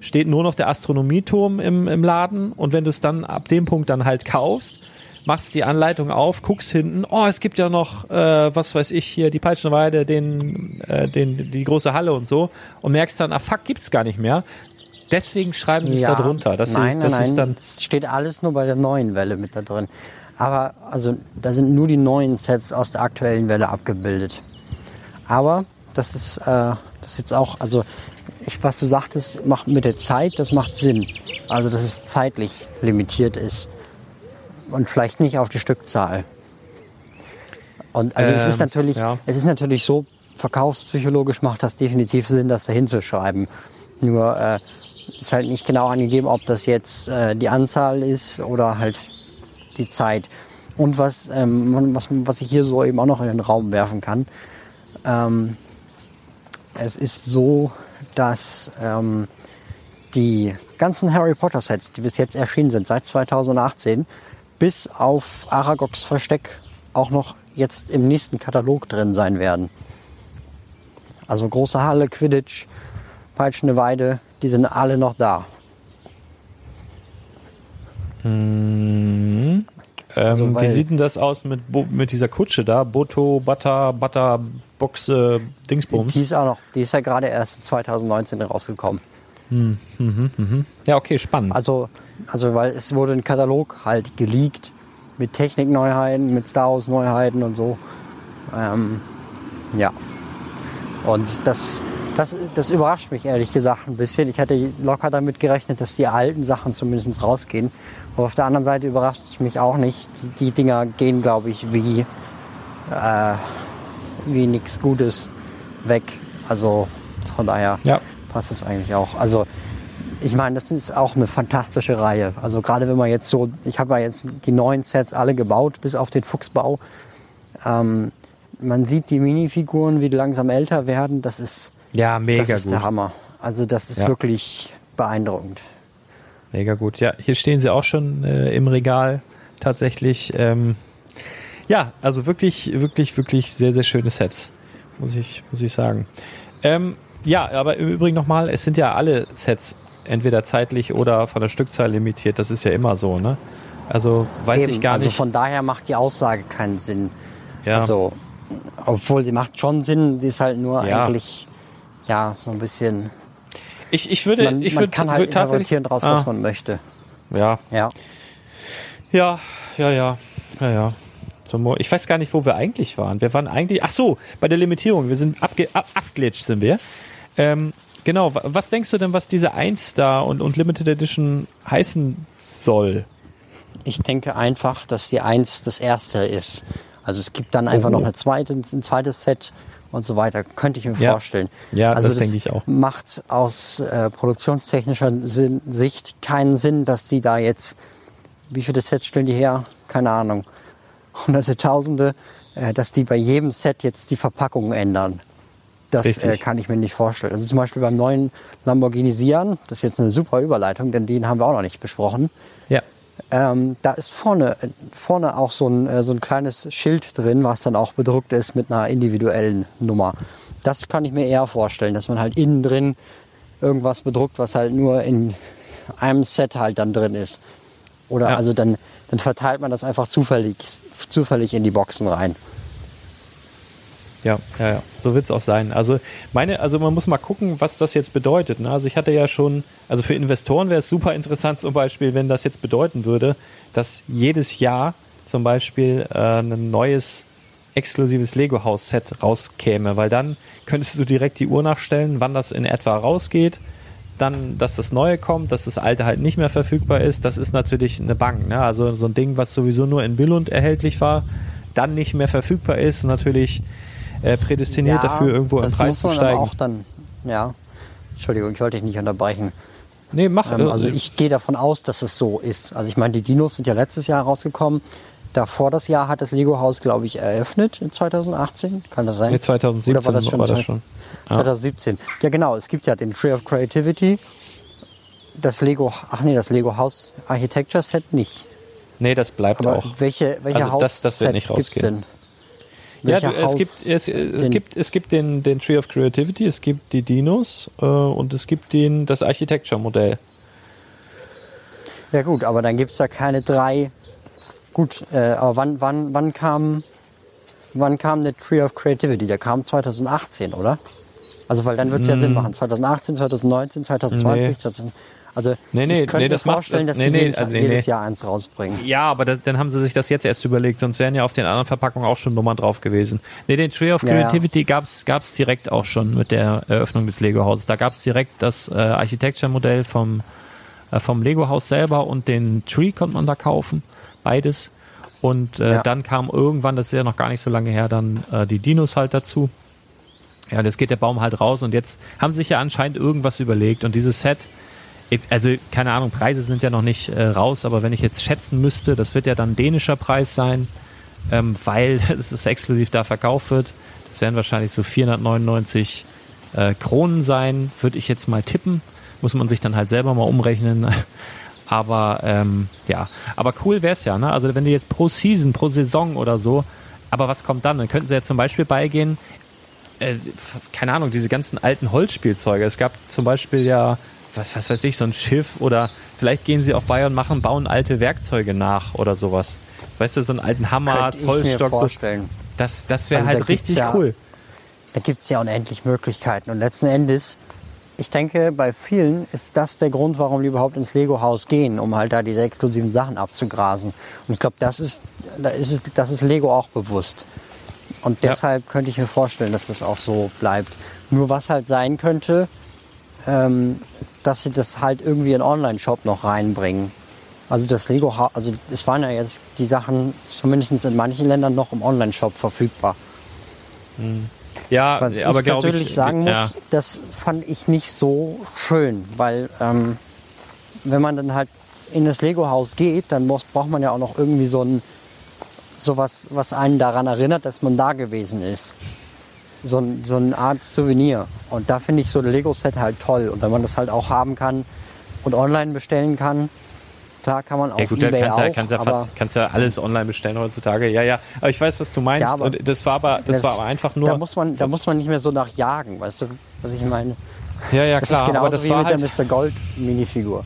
steht nur noch der Astronomieturm im, im Laden und wenn du es dann ab dem Punkt dann halt kaufst, machst die Anleitung auf, guckst hinten, oh, es gibt ja noch, äh, was weiß ich hier, die peitschende Weide, den, äh, den, die große Halle und so und merkst dann, ah fuck, gibt's gar nicht mehr. Deswegen schreiben sie es da drunter. Dass nein, nein, das nein. ist dann, es steht alles nur bei der neuen Welle mit da drin. Aber also da sind nur die neuen Sets aus der aktuellen Welle abgebildet. Aber das ist, äh, das ist jetzt auch, also ich, was du sagtest, macht mit der Zeit, das macht Sinn. Also dass es zeitlich limitiert ist und vielleicht nicht auf die Stückzahl. Und also es ist Ähm, natürlich, ja. es ist natürlich so, verkaufspsychologisch macht das definitiv Sinn, das da hinzuschreiben. Nur äh, ist halt nicht genau angegeben, ob das jetzt äh, die Anzahl ist oder halt die Zeit. Und was, ähm, was, was ich hier so eben auch noch in den Raum werfen kann, ähm, es ist so, dass ähm, die ganzen Harry Potter Sets, die bis jetzt erschienen sind, seit 2018, bis auf Aragogs Versteck auch noch jetzt im nächsten Katalog drin sein werden. Also große Halle, Quidditch, Peitschende Weide, die sind alle noch da. ähm, Also, wie sieht denn das aus mit, mit dieser Kutsche da? Boto, Butter, Butter, Boxe, Dingsbums? Die ist auch noch, die ist ja gerade erst 2019 rausgekommen. Ja, okay, spannend. Also, also weil es wurde ein Katalog halt geleakt mit Technikneuheiten, mit Star Wars Neuheiten und so. Ähm, ja. Und das, das, das überrascht mich ehrlich gesagt ein bisschen. Ich hätte locker damit gerechnet, dass die alten Sachen zumindest rausgehen. Aber auf der anderen Seite überrascht es mich auch nicht. Die, die Dinger gehen, glaube ich, wie, äh, wie nichts Gutes weg. Also von daher Ja. passt es eigentlich auch. Also ich meine, das ist auch eine fantastische Reihe. Also gerade wenn man jetzt so, ich habe ja jetzt die neuen Sets alle gebaut, bis auf den Fuchsbau. Ähm, man sieht die Minifiguren, wie die langsam älter werden. Das ist, ja, mega das ist gut. der Hammer. Also das ist Ja. wirklich beeindruckend. Mega gut. Ja, hier stehen sie auch schon äh, im Regal tatsächlich. Ähm, ja, also wirklich, wirklich, wirklich sehr, sehr schöne Sets, muss ich, muss ich sagen. Ähm, ja, aber im Übrigen nochmal, es sind ja alle Sets entweder zeitlich oder von der Stückzahl limitiert. Das ist ja immer so, ne? Also weiß Eben, ich gar also nicht. von daher macht die Aussage keinen Sinn. ja. Also, obwohl sie macht schon Sinn, sie ist halt nur Ja. eigentlich ja so ein bisschen. ich, ich würde, Man, ich man würde kann halt würd interpretieren draus, ah, was man möchte. Ja, Ja. Ja, ja, ja, ja, ja. Ich weiß gar nicht, wo wir eigentlich waren. Wir waren eigentlich, ach so, bei der Limitierung. Wir sind abge, ab, abglitscht sind wir. Ähm, genau, wa- was denkst du denn, was diese 1 da und, und Limited Edition heißen soll? Ich denke einfach, dass die Eins das erste ist. Also es gibt dann einfach Oh. noch eine zweite, ein zweites Set und so weiter. Könnte ich mir Ja. vorstellen. Ja, also das denke ich auch. Macht aus äh, produktionstechnischer Sinn, Sicht keinen Sinn, dass die da jetzt, wie viele Sets stellen die her? Keine Ahnung. Hunderte, Tausende, äh, dass die bei jedem Set jetzt die Verpackung ändern. Das äh, kann ich mir nicht vorstellen. Also zum Beispiel beim neuen Lamborghini Sian, das ist jetzt eine super Überleitung, denn den haben wir auch noch nicht besprochen. Ja. Ähm, da ist vorne, vorne auch so ein, äh, so ein kleines Schild drin, was dann auch bedruckt ist mit einer individuellen Nummer. Das kann ich mir eher vorstellen, dass man halt innen drin irgendwas bedruckt, was halt nur in einem Set halt dann drin ist. Oder Ja. also dann, dann verteilt man das einfach zufällig, zufällig in die Boxen rein. Ja, ja, ja. So wird es auch sein. Also meine, also man muss mal gucken, was das jetzt bedeutet. Ne? Also ich hatte ja schon, also für Investoren wäre es super interessant zum Beispiel, wenn das jetzt bedeuten würde, dass jedes Jahr zum Beispiel äh, ein neues exklusives Lego-Haus-Set rauskäme, weil dann könntest du direkt die Uhr nachstellen, wann das in etwa rausgeht, dann, dass das Neue kommt, dass das Alte halt nicht mehr verfügbar ist. Das ist natürlich eine Bank. Ne? Also so ein Ding, was sowieso nur in Billund erhältlich war, dann nicht mehr verfügbar ist, natürlich äh, prädestiniert dafür, irgendwo im das Preis zu steigen. auch dann, ja. Entschuldigung, ich wollte dich nicht unterbrechen. Nee, mach. Ähm, äh, also ich gehe davon aus, dass es so ist. Also ich meine, die Dinos sind ja letztes Jahr rausgekommen. Davor das Jahr hat das Lego-Haus, glaube ich, eröffnet in 2018. Kann das sein? Nee, 2017 Oder war das schon war das schon. Ja. 2017. Ja, genau. Es gibt ja den Tree of Creativity. Das Lego, ach nee, das Lego Haus Architecture Set nicht. Nee, das bleibt Aber auch. welche, welche Also das- das nicht Haussets gibt's rausgehen. denn? Ja, Welcher du, es Haus- gibt, es, es den- gibt, es gibt den, den Tree of Creativity, es gibt die Dinos äh, und es gibt den, das Architecture-Modell. Ja gut, aber dann gibt es da keine drei. Gut, äh, aber wann, wann, wann kam wann kam der Tree of Creativity? Der kam 2018, oder? Also weil dann wird es ja Sinn machen. 2018, 2019, 2020, Hm. Nee. 2000, also Nee, nee, ich könnte nee, mir das macht- vorstellen, das- dass nee, sie nee, jeden also nee, jedes nee. Jahr eins rausbringen. Ja, aber das, dann haben sie sich das jetzt erst überlegt, sonst wären ja auf den anderen Verpackungen auch schon Nummern drauf gewesen. Nee, den Tree of Ja, ja. Creativity gab's gab's direkt auch schon mit der Eröffnung des Lego-Hauses. Da gab's direkt das äh, Architecture-Modell vom, äh, vom Lego-Haus selber und den Tree konnte man da kaufen. Beides. Und äh, Ja. dann kam irgendwann, das ist ja noch gar nicht so lange her, dann äh, die Dinos halt dazu. Ja, jetzt geht der Baum halt raus und jetzt haben sie sich ja anscheinend irgendwas überlegt und dieses Set, also keine Ahnung, Preise sind ja noch nicht äh, raus, aber wenn ich jetzt schätzen müsste, das wird ja dann dänischer Preis sein, ähm, weil (laughs) es exklusiv da verkauft wird. Das werden wahrscheinlich so 499 äh, Kronen sein, würde ich jetzt mal tippen. Muss man sich dann halt selber mal umrechnen. (laughs) Aber ähm, ja, aber cool wär's ja, ne? Also wenn die jetzt pro Season, pro Saison oder so, aber was kommt dann? Dann könnten sie ja zum Beispiel beigehen, äh, keine Ahnung, diese ganzen alten Holzspielzeuge. Es gab zum Beispiel ja, was, was weiß ich, so ein Schiff oder vielleicht gehen sie auch bei und machen, bauen alte Werkzeuge nach oder sowas. Weißt du, so einen alten Hammer, Könnte ich mir Zollstock, so, vorstellen. das, das wäre Also da halt gibt's richtig ja- cool. Da gibt es ja unendlich Möglichkeiten. Und letzten Endes, ich denke, bei vielen ist das der Grund, warum die überhaupt ins Lego-Haus gehen, um halt da diese exklusiven Sachen abzugrasen. Und ich glaube, das ist, da ist es, das ist Lego auch bewusst. Und Ja. deshalb könnte ich mir vorstellen, dass das auch so bleibt. Nur was halt sein könnte, ähm, dass sie das halt irgendwie in Online-Shop noch reinbringen. Also das Lego, also es waren ja jetzt die Sachen zumindest in manchen Ländern noch im Online-Shop verfügbar. Ja, Was aber ich persönlich ich, sagen ja. muss, das fand ich nicht so schön, weil ähm, wenn man dann halt in das Lego-Haus geht, dann muss, braucht man ja auch noch irgendwie so ein sowas, was einen daran erinnert, dass man da gewesen ist. So, ein, so eine Art Souvenir. Und da finde ich so ein Lego-Set halt toll. Und wenn man das halt auch haben kann und online bestellen kann, klar kann man auf Ja gut, Ebay kannst auch, ja, kannst ja fast, kannst ja alles online bestellen heutzutage. Ja, ja. Aber ich weiß, was du meinst. Ja, und das war aber, das, war aber einfach nur. Da muss, man, da muss man nicht mehr so nach jagen, weißt du, was ich meine? ja, ja, Das klar. ist genauso aber das wie war mit halt, der Mr. Gold Minifigur.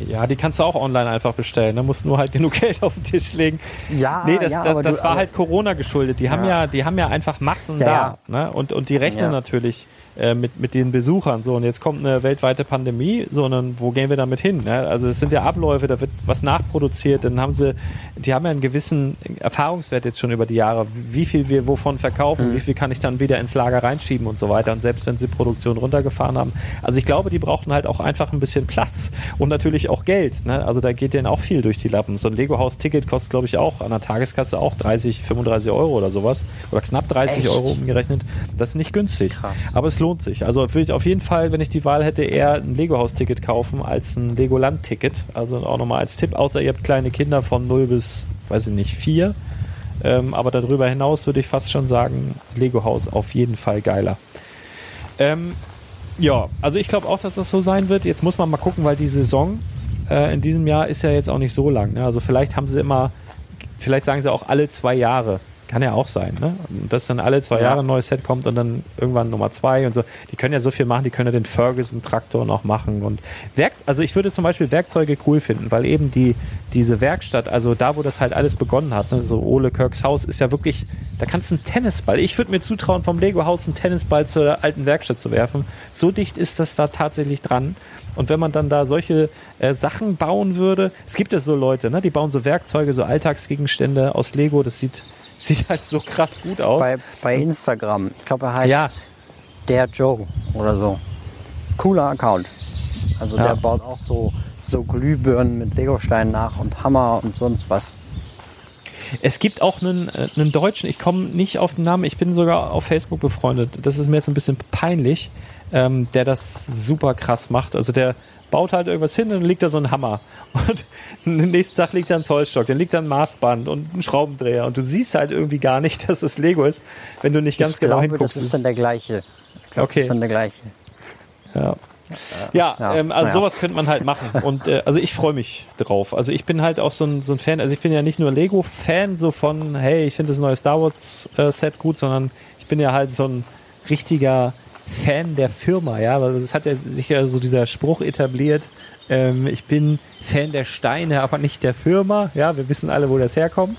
Ja, die kannst du auch online einfach bestellen. Da musst du nur halt (laughs) genug Geld auf den Tisch legen. Ja, nee, das, ja, das, das du- war halt Corona geschuldet. Die haben Ja. ja, die haben ja einfach Massen Ja, da. Ne? Und, und die rechnen Ja. natürlich äh, mit, mit den Besuchern. So, und jetzt kommt eine weltweite Pandemie, so, und dann, wo gehen wir damit hin? Ne? Also es sind ja Abläufe, da wird was nachproduziert, dann haben sie, die haben ja einen gewissen Erfahrungswert jetzt schon über die Jahre, wie viel wir wovon Mhm. verkaufen, wie viel kann ich dann wieder ins Lager reinschieben und so weiter. Und selbst wenn sie Produktion runtergefahren haben. Also ich glaube, die brauchten halt auch einfach ein bisschen Platz und natürlich auch Geld. Ne? Also da geht denen auch viel durch die Lappen. So ein Lego-Haus-Ticket kostet, glaube ich, auch an der Tageskasse auch 30, 35 Euro oder sowas. Oder knapp 30 Echt? Euro umgerechnet. Das ist nicht günstig. Krass. Aber es lohnt sich. Also würde ich auf jeden Fall, wenn ich die Wahl hätte, eher ein Lego-Haus-Ticket kaufen als ein Legoland-Ticket. Also auch nochmal als Tipp, außer ihr habt kleine Kinder von 0 bis, weiß ich nicht, 4. Ähm, aber darüber hinaus würde ich fast schon sagen, Lego Haus auf jeden Fall geiler. Ähm, ja, also ich glaube auch, dass das so sein wird. Jetzt muss man mal gucken, weil die Saison äh, in diesem Jahr ist ja jetzt auch nicht so lang. Ne? Also vielleicht haben sie immer, vielleicht sagen sie auch alle zwei Jahre. Kann ja auch sein, ne? Und Dass dann alle zwei Ja. Jahre ein neues Set kommt und dann irgendwann Nummer zwei und so. Die können ja so viel machen, die können ja den Ferguson-Traktor noch machen. Und Werk also ich würde zum Beispiel Werkzeuge cool finden, weil eben die, diese Werkstatt, also da, wo das halt alles begonnen hat, ne? so Ole Kirks Haus, ist ja wirklich, da kannst du einen Tennisball. Ich würde mir zutrauen, vom Lego-Haus einen Tennisball zur alten Werkstatt zu werfen. So dicht ist das da tatsächlich dran. Und wenn man dann da solche äh, Sachen bauen würde, es gibt ja so Leute, ne? die bauen so Werkzeuge, so Alltagsgegenstände aus Lego, das sieht, (laughs) sieht halt so krass gut aus. Bei, bei Instagram. Ich glaube, er heißt Ja. der Joe oder so. Cooler Account. Also Ja. der baut auch so, so Glühbirnen mit Legosteinen nach und Hammer und sonst was. Es gibt auch einen, äh, einen Deutschen, ich komme nicht auf den Namen, ich bin sogar auf Facebook befreundet. Das ist mir jetzt ein bisschen peinlich, ähm, der das super krass macht. Also der baut halt irgendwas hin und dann liegt da so ein Hammer. Und (laughs) am nächsten Tag liegt da ein Zollstock, dann liegt da ein Maßband und ein Schraubendreher. Und du siehst halt irgendwie gar nicht, (laughs) dass es Lego ist, wenn du nicht ganz ich genau glaube, hinguckst. das ist dann der gleiche. Ich glaube, Okay. das ist dann der gleiche. Ja. Ja, Ja, ähm, also naja. sowas könnte man halt machen. (laughs) Und äh, also ich freue mich drauf. Also ich bin halt auch so ein, so ein Fan, also ich bin ja nicht nur Lego-Fan, so von, hey, ich finde das neue Star Wars-Set gut, sondern ich bin ja halt so ein richtiger Fan der Firma, ja. Also es hat ja sich ja so dieser Spruch etabliert, ähm, ich bin Fan der Steine, aber nicht der Firma. Ja, wir wissen alle, wo das herkommt.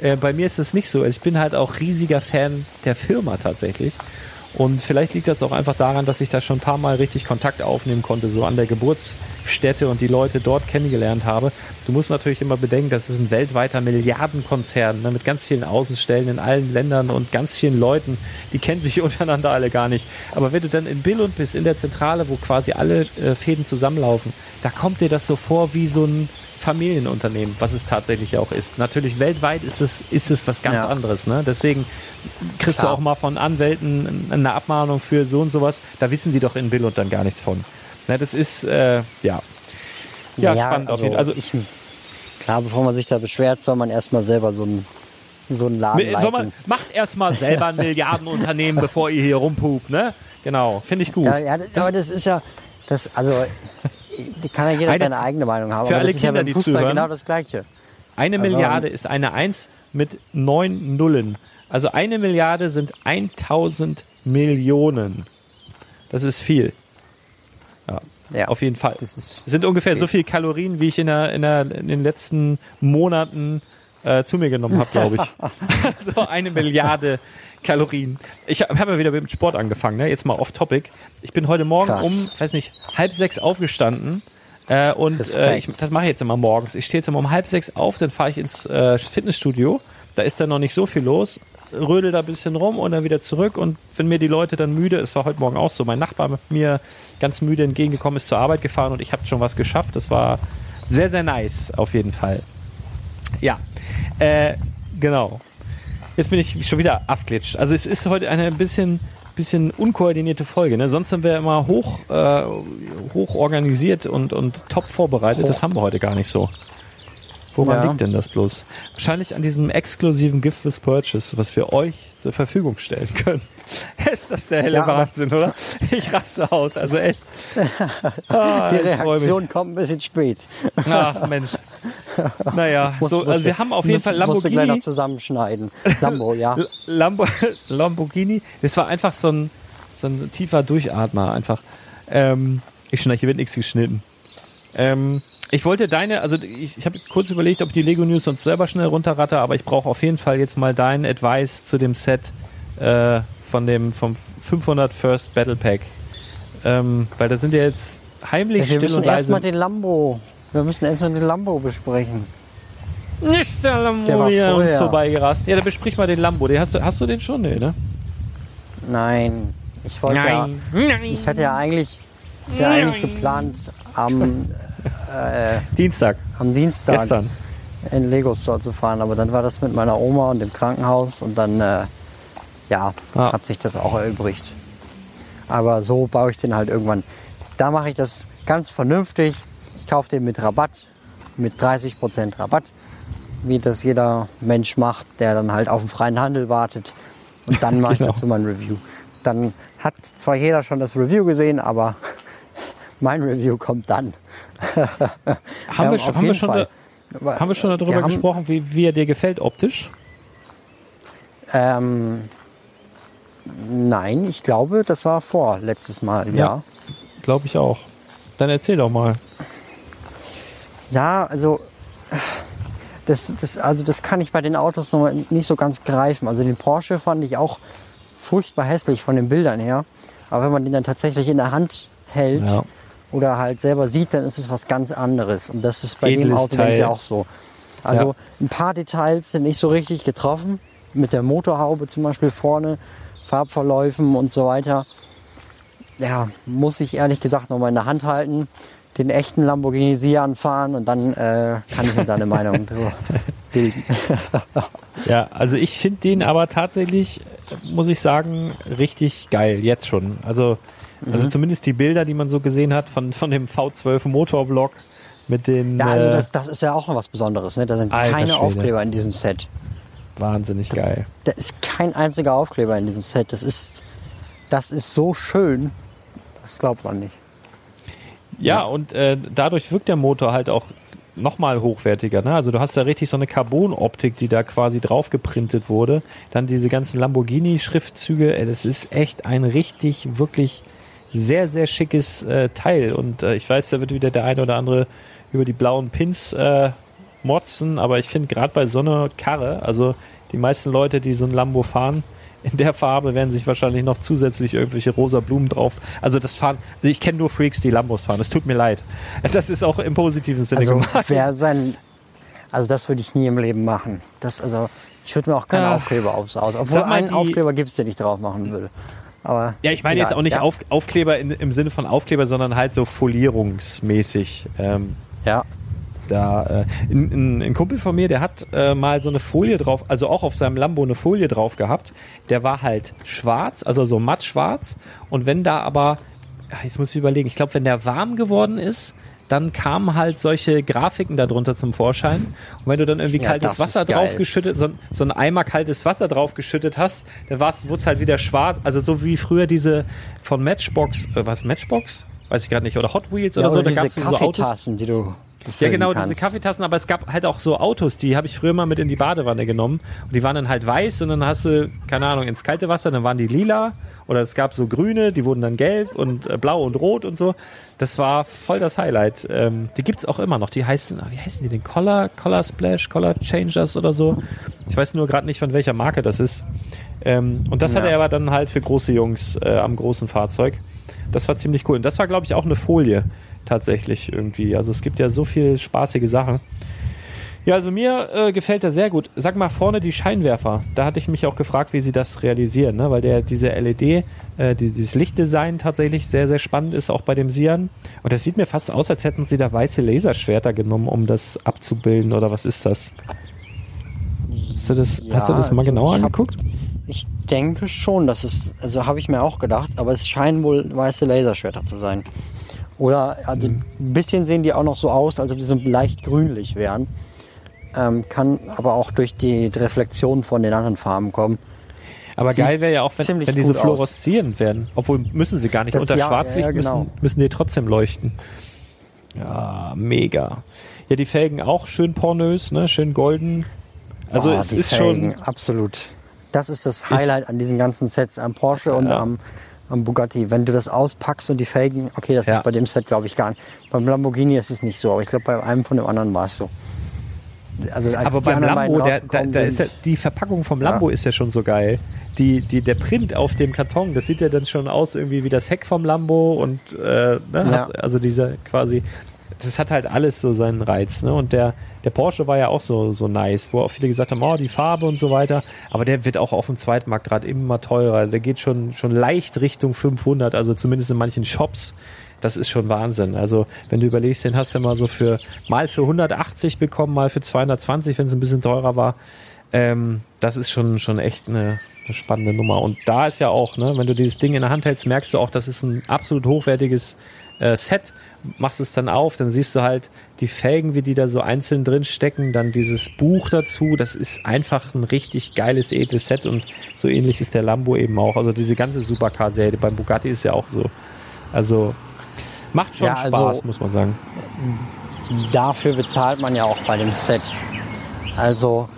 Äh, bei mir ist es nicht so. Also ich bin halt auch riesiger Fan der Firma tatsächlich. Und vielleicht liegt das auch einfach daran, dass ich da schon ein paar Mal richtig Kontakt aufnehmen konnte, so an der Geburtsstätte und die Leute dort kennengelernt habe. Du musst natürlich immer bedenken, das ist ein weltweiter Milliardenkonzern ne, mit ganz vielen Außenstellen in allen Ländern und ganz vielen Leuten, die kennen sich (laughs) untereinander alle gar nicht. Aber wenn du dann in Billund bist, in der Zentrale, wo quasi alle äh, Fäden zusammenlaufen, da kommt dir das so vor wie so ein Familienunternehmen, was es tatsächlich auch ist. Natürlich weltweit ist es, ist es was ganz Ja. anderes. Ne? Deswegen kriegst du Klar. auch mal von Anwälten eine Abmahnung für so und sowas. Da wissen die doch in Billund dann gar nichts von. Ne, das ist, äh, ja. Ja, spannend auf jeden Fall. Also, ich, klar, bevor man sich da beschwert, soll man erstmal selber so einen so einen Laden soll man, leiten. macht erstmal selber ein (laughs) Milliardenunternehmen, bevor ihr hier rumpupt, ne? Genau, finde ich gut. Ja, ja, das, aber das ist ja, das, also, die kann ja jeder Eine- seine eigene Meinung haben. für alle ist ja Kinder, beim die Fußball zuhören. genau das Gleiche. Eine Also- Milliarde ist eine Eins mit neun Nullen. Also eine Milliarde sind 1000 Millionen. Das ist viel. Ja, Ja, auf jeden Fall. das ist sind ungefähr viel. so viel Kalorien, wie ich in, der, in, der, in den letzten Monaten äh, zu mir genommen habe, glaube ich. (laughs) so eine Milliarde Kalorien. Ich habe hab ja wieder mit dem Sport angefangen, ne? jetzt mal off-topic. Ich bin heute Morgen Krass. um, weiß nicht, halb sechs aufgestanden. Äh, und äh, ich, das mache ich jetzt immer morgens. Ich stehe jetzt immer um halb sechs auf, dann fahre ich ins äh, Fitnessstudio. Da ist dann noch nicht so viel los. Rödel da ein bisschen rum und dann wieder zurück. Und wenn mir die Leute dann müde, es war heute Morgen auch so, mein Nachbar mit mir ganz müde entgegengekommen ist zur Arbeit gefahren und ich habe schon was geschafft. Das war sehr, sehr nice auf jeden Fall. Ja, äh, genau. Jetzt bin ich schon wieder abglitscht. Also es ist heute eine ein bisschen, bisschen unkoordinierte Folge. Ne? Sonst sind wir immer hoch, äh, hoch organisiert und, und top vorbereitet. Das haben wir heute gar nicht so. Woran Ja. liegt denn das bloß? Wahrscheinlich an diesem exklusiven Gift with Purchase, was wir euch zur Verfügung stellen können. (laughs) ist das der helle Ja, Wahnsinn, oder? Ich raste aus. Also echt. (laughs) Ah, Die. Reaktion kommt ein bisschen spät. Ach Mensch. Naja, (laughs) Muss- so, also wir haben auf jeden musst- Fall Musst du gleich noch Lamborghini. zusammenschneiden. Lambo, ja. Lambo Lamborghini. Das war einfach so ein, so ein tiefer Durchatmer einfach. Ähm, ich schneide, hier wird nichts geschnitten. Ähm, ich wollte deine, also ich, ich habe kurz überlegt, ob ich die Lego News sonst selber schnell runterratte, aber ich brauche auf jeden Fall jetzt mal deinen Advice zu dem Set äh, von dem vom 500 First Battle Pack. Ähm, weil da sind ja jetzt heimlich wir still müssen und leise. erstmal den Lambo. Wir müssen erstmal den Lambo besprechen. Nicht der Lambo Der war hier an uns vorher. vorbeigerast. Ja, dann besprich mal den Lambo. Den hast du, hast du den schon? Nee, ne? Nein, ich wollte ja, Nein. ich hatte ja eigentlich, der eigentlich geplant am, Dienstag, am Dienstag gestern. in Lego Store zu fahren, aber dann war das mit meiner Oma und dem Krankenhaus und dann, äh, ja, Ah. hat sich das auch erübrigt. Aber so baue ich den halt irgendwann. Da mache ich das ganz vernünftig. Ich kaufe den mit Rabatt, mit 30% Rabatt wie das jeder Mensch macht, der dann halt auf den freien Handel wartet. Und dann mache (laughs) Genau. ich dazu mein Review. Dann hat zwar jeder schon das Review gesehen, aber mein Review kommt dann. Haben, wir, schon- haben, wir schon da, haben wir schon darüber Wir haben- gesprochen, wie, wie er dir gefällt optisch? Ähm, nein, ich glaube, das war vor letztes Mal, ja. Ja. Glaube ich auch. Dann erzähl doch mal. Ja, also das, das, also das kann ich bei den Autos noch nicht so ganz greifen. Also den Porsche fand ich auch furchtbar hässlich von den Bildern her. Aber wenn man den dann tatsächlich in der Hand hält Ja. Oder halt selber sieht, dann ist es was ganz anderes. Und das ist bei dem Edles Auto, denke ich, Teil. auch so. Also Ja. ein paar Details sind nicht so richtig getroffen. Mit der Motorhaube zum Beispiel vorne, Farbverläufen und so weiter. Ja, muss ich ehrlich gesagt noch mal in der Hand halten, den echten Lamborghini Sian fahren und dann äh, kann ich mir da eine Meinung (laughs) drüber bilden. (laughs) Ja, also ich finde den aber tatsächlich, muss ich sagen, richtig geil, jetzt schon. Also, Mhm. also zumindest die Bilder, die man so gesehen hat von, von dem V12 Motorblock mit den Ja, also äh, das, das ist ja auch noch was Besonderes. Ne? Da sind Alter keine Schwede. Aufkleber in diesem Set. wahnsinnig geil. Da ist kein einziger Aufkleber in diesem Set. Das ist, das ist so schön. Das glaubt man nicht. Ja, und äh, dadurch wirkt der Motor halt auch nochmal hochwertiger. Ne? Also du hast da richtig so eine Carbon-Optik, die da quasi drauf geprintet wurde. Dann diese ganzen Lamborghini-Schriftzüge. Das ist echt ein richtig, wirklich sehr, sehr schickes äh, Teil. Und äh, ich weiß, da wird wieder der eine oder andere über die blauen Pins äh, motzen, aber ich finde gerade bei so einer Karre, also die meisten Leute, die so ein Lambo fahren, (laughs) in der Farbe werden sich wahrscheinlich noch zusätzlich irgendwelche rosa Blumen drauf. Also das fahren, also ich kenne nur Freaks, die Lambos fahren. Es tut mir leid. (laughs) Das ist auch im positiven Sinne Also gemeint. wer sein, also das würde ich nie im Leben machen. Das, also ich würde mir auch keinen. Aufkleber aufs Auto. Obwohl einen die- Aufkleber gibt es, den ich drauf machen würde. Aber Ja, ich meine egal. jetzt auch nicht ja. auf, Aufkleber in, im Sinne von Aufkleber, sondern halt so folierungsmäßig. Ähm, Ja. da äh, ein, ein, Kumpel von mir, der hat äh, mal so eine Folie drauf, also auch auf seinem Lambo eine Folie drauf gehabt. Der war halt schwarz, also so matt schwarz. Und wenn da aber, jetzt muss ich überlegen, ich glaube, wenn der warm geworden ist, dann kamen halt solche Grafiken darunter zum Vorschein. Und wenn du dann irgendwie Ja, kaltes Wasser draufgeschüttet, so, ein- so ein Eimer kaltes Wasser draufgeschüttet hast, dann wurde es halt wieder schwarz. Also so wie früher diese von Matchbox, äh, was Matchbox? Weiß ich gerade nicht. Oder Hot Wheels ja, oder so. oder Da diese gab's so Autos. Kaffeetassen, die du Ja, genau, kannst. diese Kaffeetassen, aber es gab halt auch so Autos, die habe ich früher mal mit in die Badewanne genommen. Und die waren dann halt weiß und dann hast du, keine Ahnung, ins kalte Wasser, dann waren die lila. Oder es gab so grüne, die wurden dann gelb und äh, blau und rot und so. Das war voll das Highlight. Ähm, die gibt's auch immer noch. Die heißen, wie heißen die denn? Color, Color Splash, Color Changers oder so. Ich weiß nur gerade nicht, von welcher Marke das ist. Ähm, und das Ja. hatte er aber dann halt für große Jungs äh, am großen Fahrzeug. Das war ziemlich cool. Und das war, glaube ich, auch eine Folie tatsächlich irgendwie. Also es gibt ja so viel spaßige Sachen. Ja, also mir äh, gefällt er sehr gut. Sag mal vorne die Scheinwerfer. Da hatte ich mich auch gefragt, wie sie das realisieren, ne? weil der diese LED, äh, dieses Lichtdesign tatsächlich sehr, sehr spannend ist, auch bei dem Sian. Und das sieht mir fast aus, als hätten sie da weiße Laserschwerter genommen, um das abzubilden. Oder was ist das? Hast du das, Ja, hast du das mal also genauer angeguckt? Ich denke schon, dass es, also habe ich mir auch gedacht, aber es scheinen wohl weiße Laserschwerter zu sein. Oder, also Mhm. ein bisschen sehen die auch noch so aus, als ob die so leicht grünlich wären. Ähm, kann aber auch durch die Reflexion von den anderen Farben kommen. Aber Sieht geil wäre ja auch, wenn, wenn diese fluoreszierend werden. Obwohl müssen sie gar nicht. Das- Unter ja, Schwarzlicht ja, genau. müssen, müssen die trotzdem leuchten. Ja, mega. Ja, die Felgen auch schön pornös, ne? Schön golden. Also Oh, es die ist Felgen, schon. Absolut. Das ist das Highlight an diesen ganzen Sets, am Porsche und am, am Bugatti. Wenn du das auspackst und die Felgen, okay, das Ja. ist bei dem Set glaube ich gar nicht. Beim Lamborghini ist es nicht so, aber ich glaube bei einem von dem anderen war es so. Also als Aber beim Lambo, der, da, da ist ja, die Verpackung vom Lambo ist ja schon so geil. Die, die, der Print auf dem Karton, das sieht ja dann schon aus irgendwie wie das Heck vom Lambo und äh, ne, Ja. also dieser quasi, das hat halt alles so seinen Reiz. Ne? Und der, der Porsche war ja auch so, so nice, wo auch viele gesagt haben, oh, die Farbe und so weiter. Aber der wird auch auf dem Zweitmarkt gerade immer teurer. Der geht schon, schon leicht Richtung 500, also zumindest in manchen Shops. Das ist schon Wahnsinn. Also, wenn du überlegst, den hast du mal so für, mal für 180 bekommen, mal für 220, wenn es ein bisschen teurer war. Ähm, das ist schon, schon echt eine, eine spannende Nummer. Und da ist ja auch, ne, wenn du dieses Ding in der Hand hältst, merkst du auch, das ist ein absolut hochwertiges äh, Set, machst es dann auf, dann siehst du halt die Felgen, wie die da so einzeln drin stecken, dann dieses Buch dazu, das ist einfach ein richtig geiles, edles Set und so ähnlich ist der Lambo eben auch. Also diese ganze Supercar-Serie, beim Bugatti ist ja auch so. Also macht schon Ja, also- Spaß, muss man sagen. dafür bezahlt man ja auch bei dem Set. Also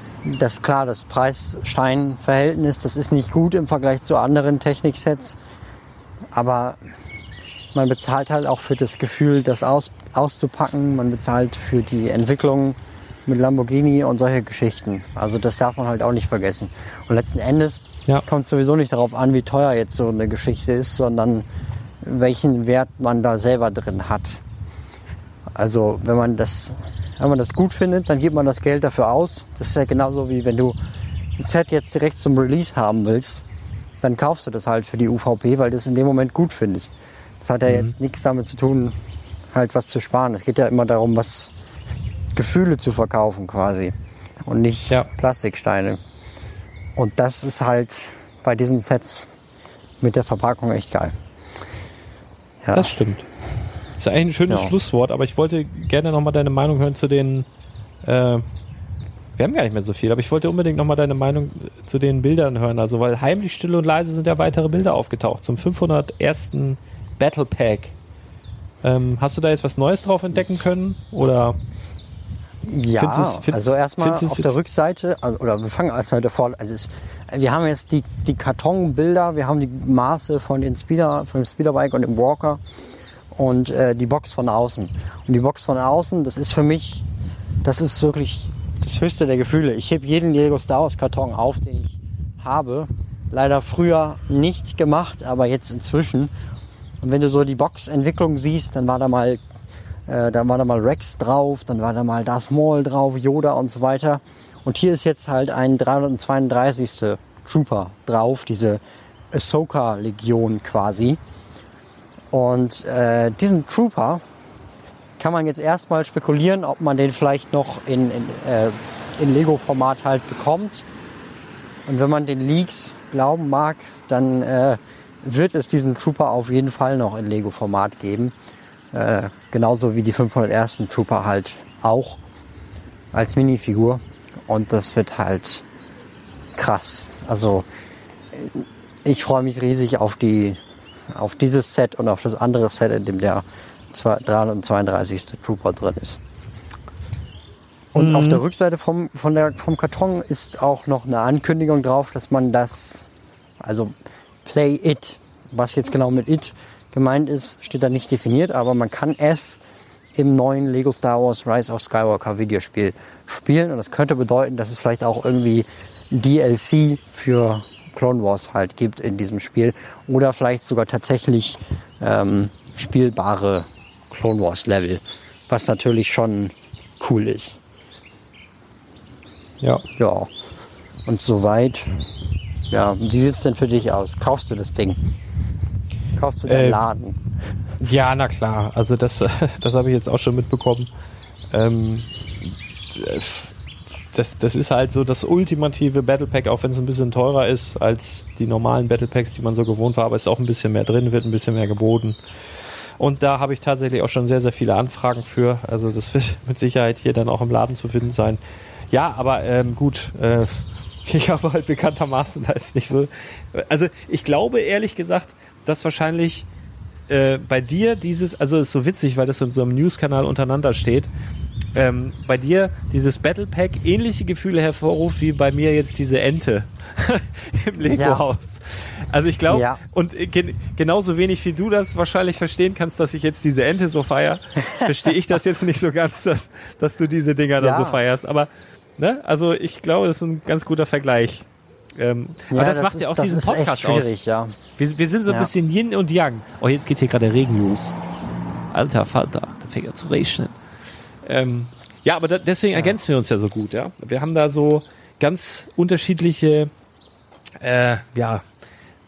das klar, das Preis-Stein-Verhältnis, das ist nicht gut im Vergleich zu anderen Techniksets, aber man bezahlt halt auch für das Gefühl, das aus, auszupacken, man bezahlt für die Entwicklung mit Lamborghini und solche Geschichten. Also das darf man halt auch nicht vergessen. Und letzten Endes Ja. kommt sowieso nicht darauf an, wie teuer jetzt so eine Geschichte ist, sondern welchen Wert man da selber drin hat. Also wenn man das, wenn man das gut findet, dann gibt man das Geld dafür aus. Das ist ja genauso wie wenn du ein Set jetzt direkt zum Release haben willst, dann kaufst du das halt für die UVP, weil du es in dem Moment gut findest. Das hat ja jetzt nichts damit zu tun, halt was zu sparen. Es geht ja immer darum, was Gefühle zu verkaufen quasi und nicht Ja. Plastiksteine. Und das ist halt bei diesen Sets mit der Verpackung echt geil. Ja. Das stimmt. Das ist eigentlich ein schönes Ja. Schlusswort, aber ich wollte gerne nochmal deine Meinung hören zu den. Äh, wir haben gar nicht mehr so viel, aber ich wollte unbedingt nochmal deine Meinung zu den Bildern hören. Also, weil heimlich still und leise sind ja weitere Bilder aufgetaucht zum 501. Battle Pack. Ähm, hast du da jetzt was Neues drauf entdecken können? Oder Ja, Findest du's- find- also erstmal auf der Rückseite, also, oder wir fangen erst heute vor, also es, wir haben jetzt die, die Kartonbilder, wir haben die Maße von den Speeder, von dem Speederbike und dem Walker und äh, die Box von außen. Und die Box von außen, das ist für mich, das ist wirklich das höchste der Gefühle. Ich heb jeden Lego Star Wars Karton auf, den ich habe. Leider früher nicht gemacht, aber jetzt inzwischen. Und wenn du so die Boxentwicklung siehst, dann war da mal äh, dann war da mal Rex drauf, dann war da mal Darth Maul drauf, Yoda und so weiter. Und hier ist jetzt halt ein 332. Trooper drauf, diese Ahsoka-Legion quasi. Und äh, diesen Trooper kann man jetzt erstmal spekulieren, ob man den vielleicht noch in, in, äh, in Lego-Format halt bekommt. Und wenn man den Leaks glauben mag, dann äh, wird es diesen Trooper auf jeden Fall noch in Lego-Format geben. Äh, genauso wie die 501. Trooper halt auch als Minifigur. Und das wird halt krass. Also äh, ich freue mich riesig auf die auf dieses Set und auf das andere Set, in dem der zwei- 332. Trooper drin ist. Und auf der Rückseite vom, von der, vom Karton ist auch noch eine Ankündigung drauf, dass man das, also Play It, was jetzt genau mit It gemeint ist, steht da nicht definiert, aber man kann es im neuen Lego Star Wars Rise of Skywalker Videospiel spielen. Und das könnte bedeuten, dass es vielleicht auch irgendwie DLC für Clone Wars halt gibt in diesem Spiel. Oder vielleicht sogar tatsächlich ähm, spielbare Clone Wars Level. Was natürlich schon cool ist. ja, Ja. Und soweit. Ja, wie sieht's denn für dich aus? Kaufst du das Ding? Kaufst du den Äh, Laden? Ja, na klar. Also das, (laughs) das habe ich jetzt auch schon mitbekommen. Ähm, das, das ist halt so das ultimative Battle Pack, auch wenn es ein bisschen teurer ist als die normalen Battle Packs, die man so gewohnt war, aber es ist auch ein bisschen mehr drin, wird ein bisschen mehr geboten. Und da habe ich tatsächlich auch schon sehr, sehr viele Anfragen für. Also das (laughs) wird mit Sicherheit hier dann auch im Laden zu finden sein. Ja, aber ähm, gut, äh, ich habe halt bekanntermaßen da ist nicht so. Also ich glaube ehrlich gesagt, dass wahrscheinlich äh, bei dir dieses, also ist so witzig, weil das in so einem News-Kanal untereinander steht, ähm, bei dir dieses Battle Pack ähnliche Gefühle hervorruft wie bei mir jetzt diese Ente (laughs) im Lego-Haus. Also ich glaube, Ja. und äh, gen genauso wenig wie du das wahrscheinlich verstehen kannst, dass ich jetzt diese Ente so feier, verstehe ich das jetzt nicht so ganz, dass, dass du diese Dinger da Ja. so feierst. Aber, ne, also ich glaube, das ist ein ganz guter Vergleich. Ähm, aber das, macht ist, ja auch das diesen Podcast aus. schwierig, ja. Wir, wir sind so ein Ja. bisschen Yin und Yang. Oh, jetzt geht hier gerade der Regen los. Alter Falter, da fängt ja zu regnen. Ähm, ja, aber da, deswegen ergänzen wir uns ja so gut, ja. Wir haben da so ganz unterschiedliche, äh, ja,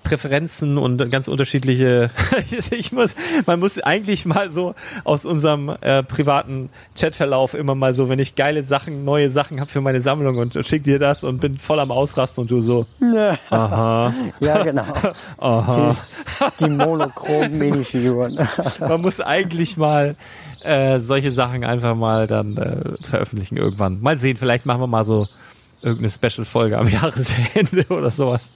Präferenzen und ganz unterschiedliche. (laughs) ich muss, man muss eigentlich mal so aus unserem äh, privaten Chatverlauf immer mal so, wenn ich geile Sachen, neue Sachen habe für meine Sammlung und schick dir das und bin voll am Ausrasten und du so. (laughs) Aha. Ja, genau. (laughs) Aha. Die, die monochromen Minifiguren. Man muss eigentlich mal äh, solche Sachen einfach mal dann äh, veröffentlichen irgendwann. Mal sehen, vielleicht machen wir mal so irgendeine Special-Folge am Jahresende oder sowas.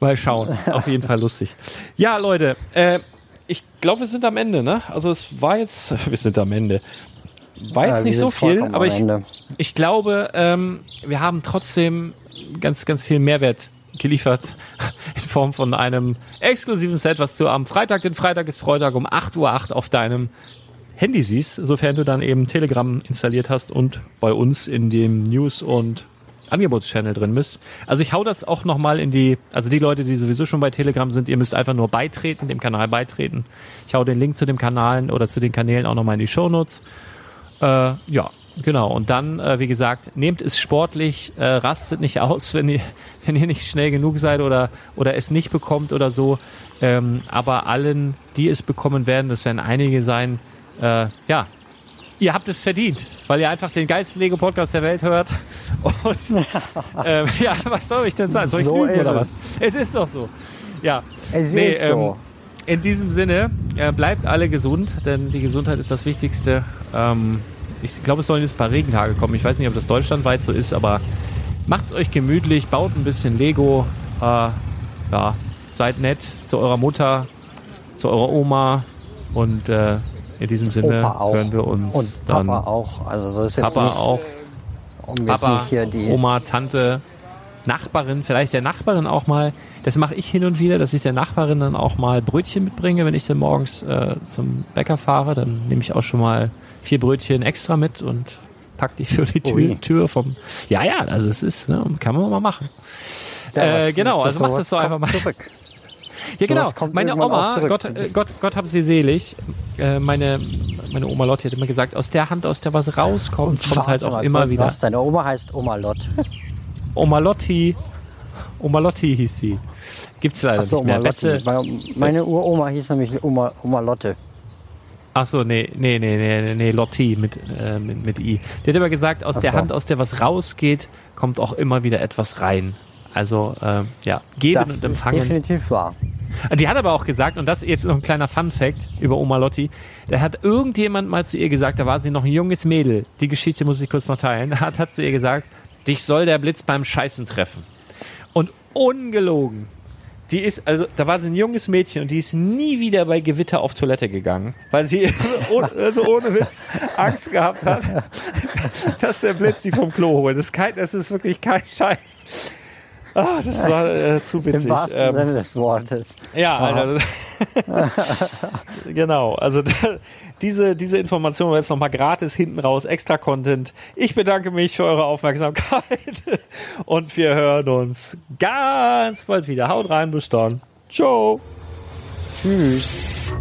Mal schauen. Auf jeden Fall lustig. Ja, Leute, äh, ich glaube, wir sind am Ende, ne? Also es war jetzt, (laughs) wir sind am Ende. War jetzt Ja, nicht so viel, aber ich, ich glaube, ähm, wir haben trotzdem ganz, ganz viel Mehrwert geliefert (laughs) in Form von einem exklusiven Set, was du am Freitag, den Freitag ist Freitag um 8.08 Uhr auf deinem Handy siehst, sofern du dann eben Telegram installiert hast und bei uns in dem News- und Angebotschannel drin bist. Also ich hau das auch nochmal in die, also die Leute, die sowieso schon bei Telegram sind, ihr müsst einfach nur beitreten, dem Kanal beitreten. Ich hau den Link zu dem Kanal oder zu den Kanälen auch nochmal in die Shownotes. Äh, ja, genau. Und dann, äh, wie gesagt, nehmt es sportlich, äh, rastet nicht aus, (laughs) wenn ihr, wenn ihr nicht schnell genug seid oder, oder es nicht bekommt oder so. Ähm, aber allen, die es bekommen werden, das werden einige sein, äh, ja, ihr habt es verdient, weil ihr einfach den geilsten Lego-Podcast der Welt hört. Und (laughs) ähm, ja, was soll ich denn sagen? Soll ich So lügen oder es. was? Es ist doch so. Ja. Es Nee, ist so. in diesem Sinne, äh, bleibt alle gesund, denn die Gesundheit ist das Wichtigste. Ähm, ich glaube, es sollen jetzt ein paar Regentage kommen. Ich weiß nicht, ob das deutschlandweit so ist, aber macht's euch gemütlich, baut ein bisschen Lego. Äh, ja, seid nett zu eurer Mutter, zu eurer Oma und äh, in diesem Sinne Opa auch. hören wir uns Und dann. Papa auch. Also so ist jetzt Papa nicht, auch, um Papa, nicht hier die. Oma, Tante, Nachbarin, vielleicht der Nachbarin auch mal. Das mache ich hin und wieder, dass ich der Nachbarin dann auch mal Brötchen mitbringe, wenn ich dann morgens äh, zum Bäcker fahre. Dann nehme ich auch schon mal vier Brötchen extra mit und pack die für die Tür. Tür vom. Ja, ja, also es ist, ne, kann man mal machen. Ja, äh, genau, also macht sowas das doch einfach mal. Zurück. Ja, genau. Meine Oma. Gott, äh, Gott, Gott hab sie selig. Äh, meine, meine Oma Lotti hat immer gesagt, aus der Hand, aus der was rauskommt, kommt halt auch immer wieder. Was, deine Oma heißt Oma Lott. (laughs) Oma Lotti. Oma Lotti hieß sie. Gibt's leider Achso, nicht mehr. Beste. Meine- Uroma hieß nämlich Oma, Oma Lotte. Achso, nee, nee, nee, nee, nee, Lotti mit, äh, mit, mit I. Die hat immer gesagt, aus Ach der so. Hand, aus der was rausgeht, kommt auch immer wieder etwas rein. Also, äh, ja, geben Das und ist empfangen. definitiv wahr. Die hat aber auch gesagt, und das jetzt noch ein kleiner Fun-Fact über Oma Lotti, da hat irgendjemand mal zu ihr gesagt, da war sie noch ein junges Mädel, die Geschichte muss ich kurz noch teilen, hat, hat zu ihr gesagt, dich soll der Blitz beim Scheißen treffen. Und ungelogen, die ist, also da war sie ein junges Mädchen und die ist nie wieder bei Gewitter auf Toilette gegangen, weil sie (laughs) also ohne Witz Angst gehabt hat, (laughs) dass der Blitz sie vom Klo holt. Das ist, kein, das ist wirklich kein Scheiß. Ah, das war äh, zu Im witzig. wahrsten Ähm, Sinne des Wortes. ja, Alter. (laughs) genau. Also diese, diese Information jetzt nochmal gratis hinten raus, extra Content. Ich bedanke mich für eure Aufmerksamkeit (laughs) und wir hören uns ganz bald wieder. Haut rein, bis dann. Ciao. Tschüss.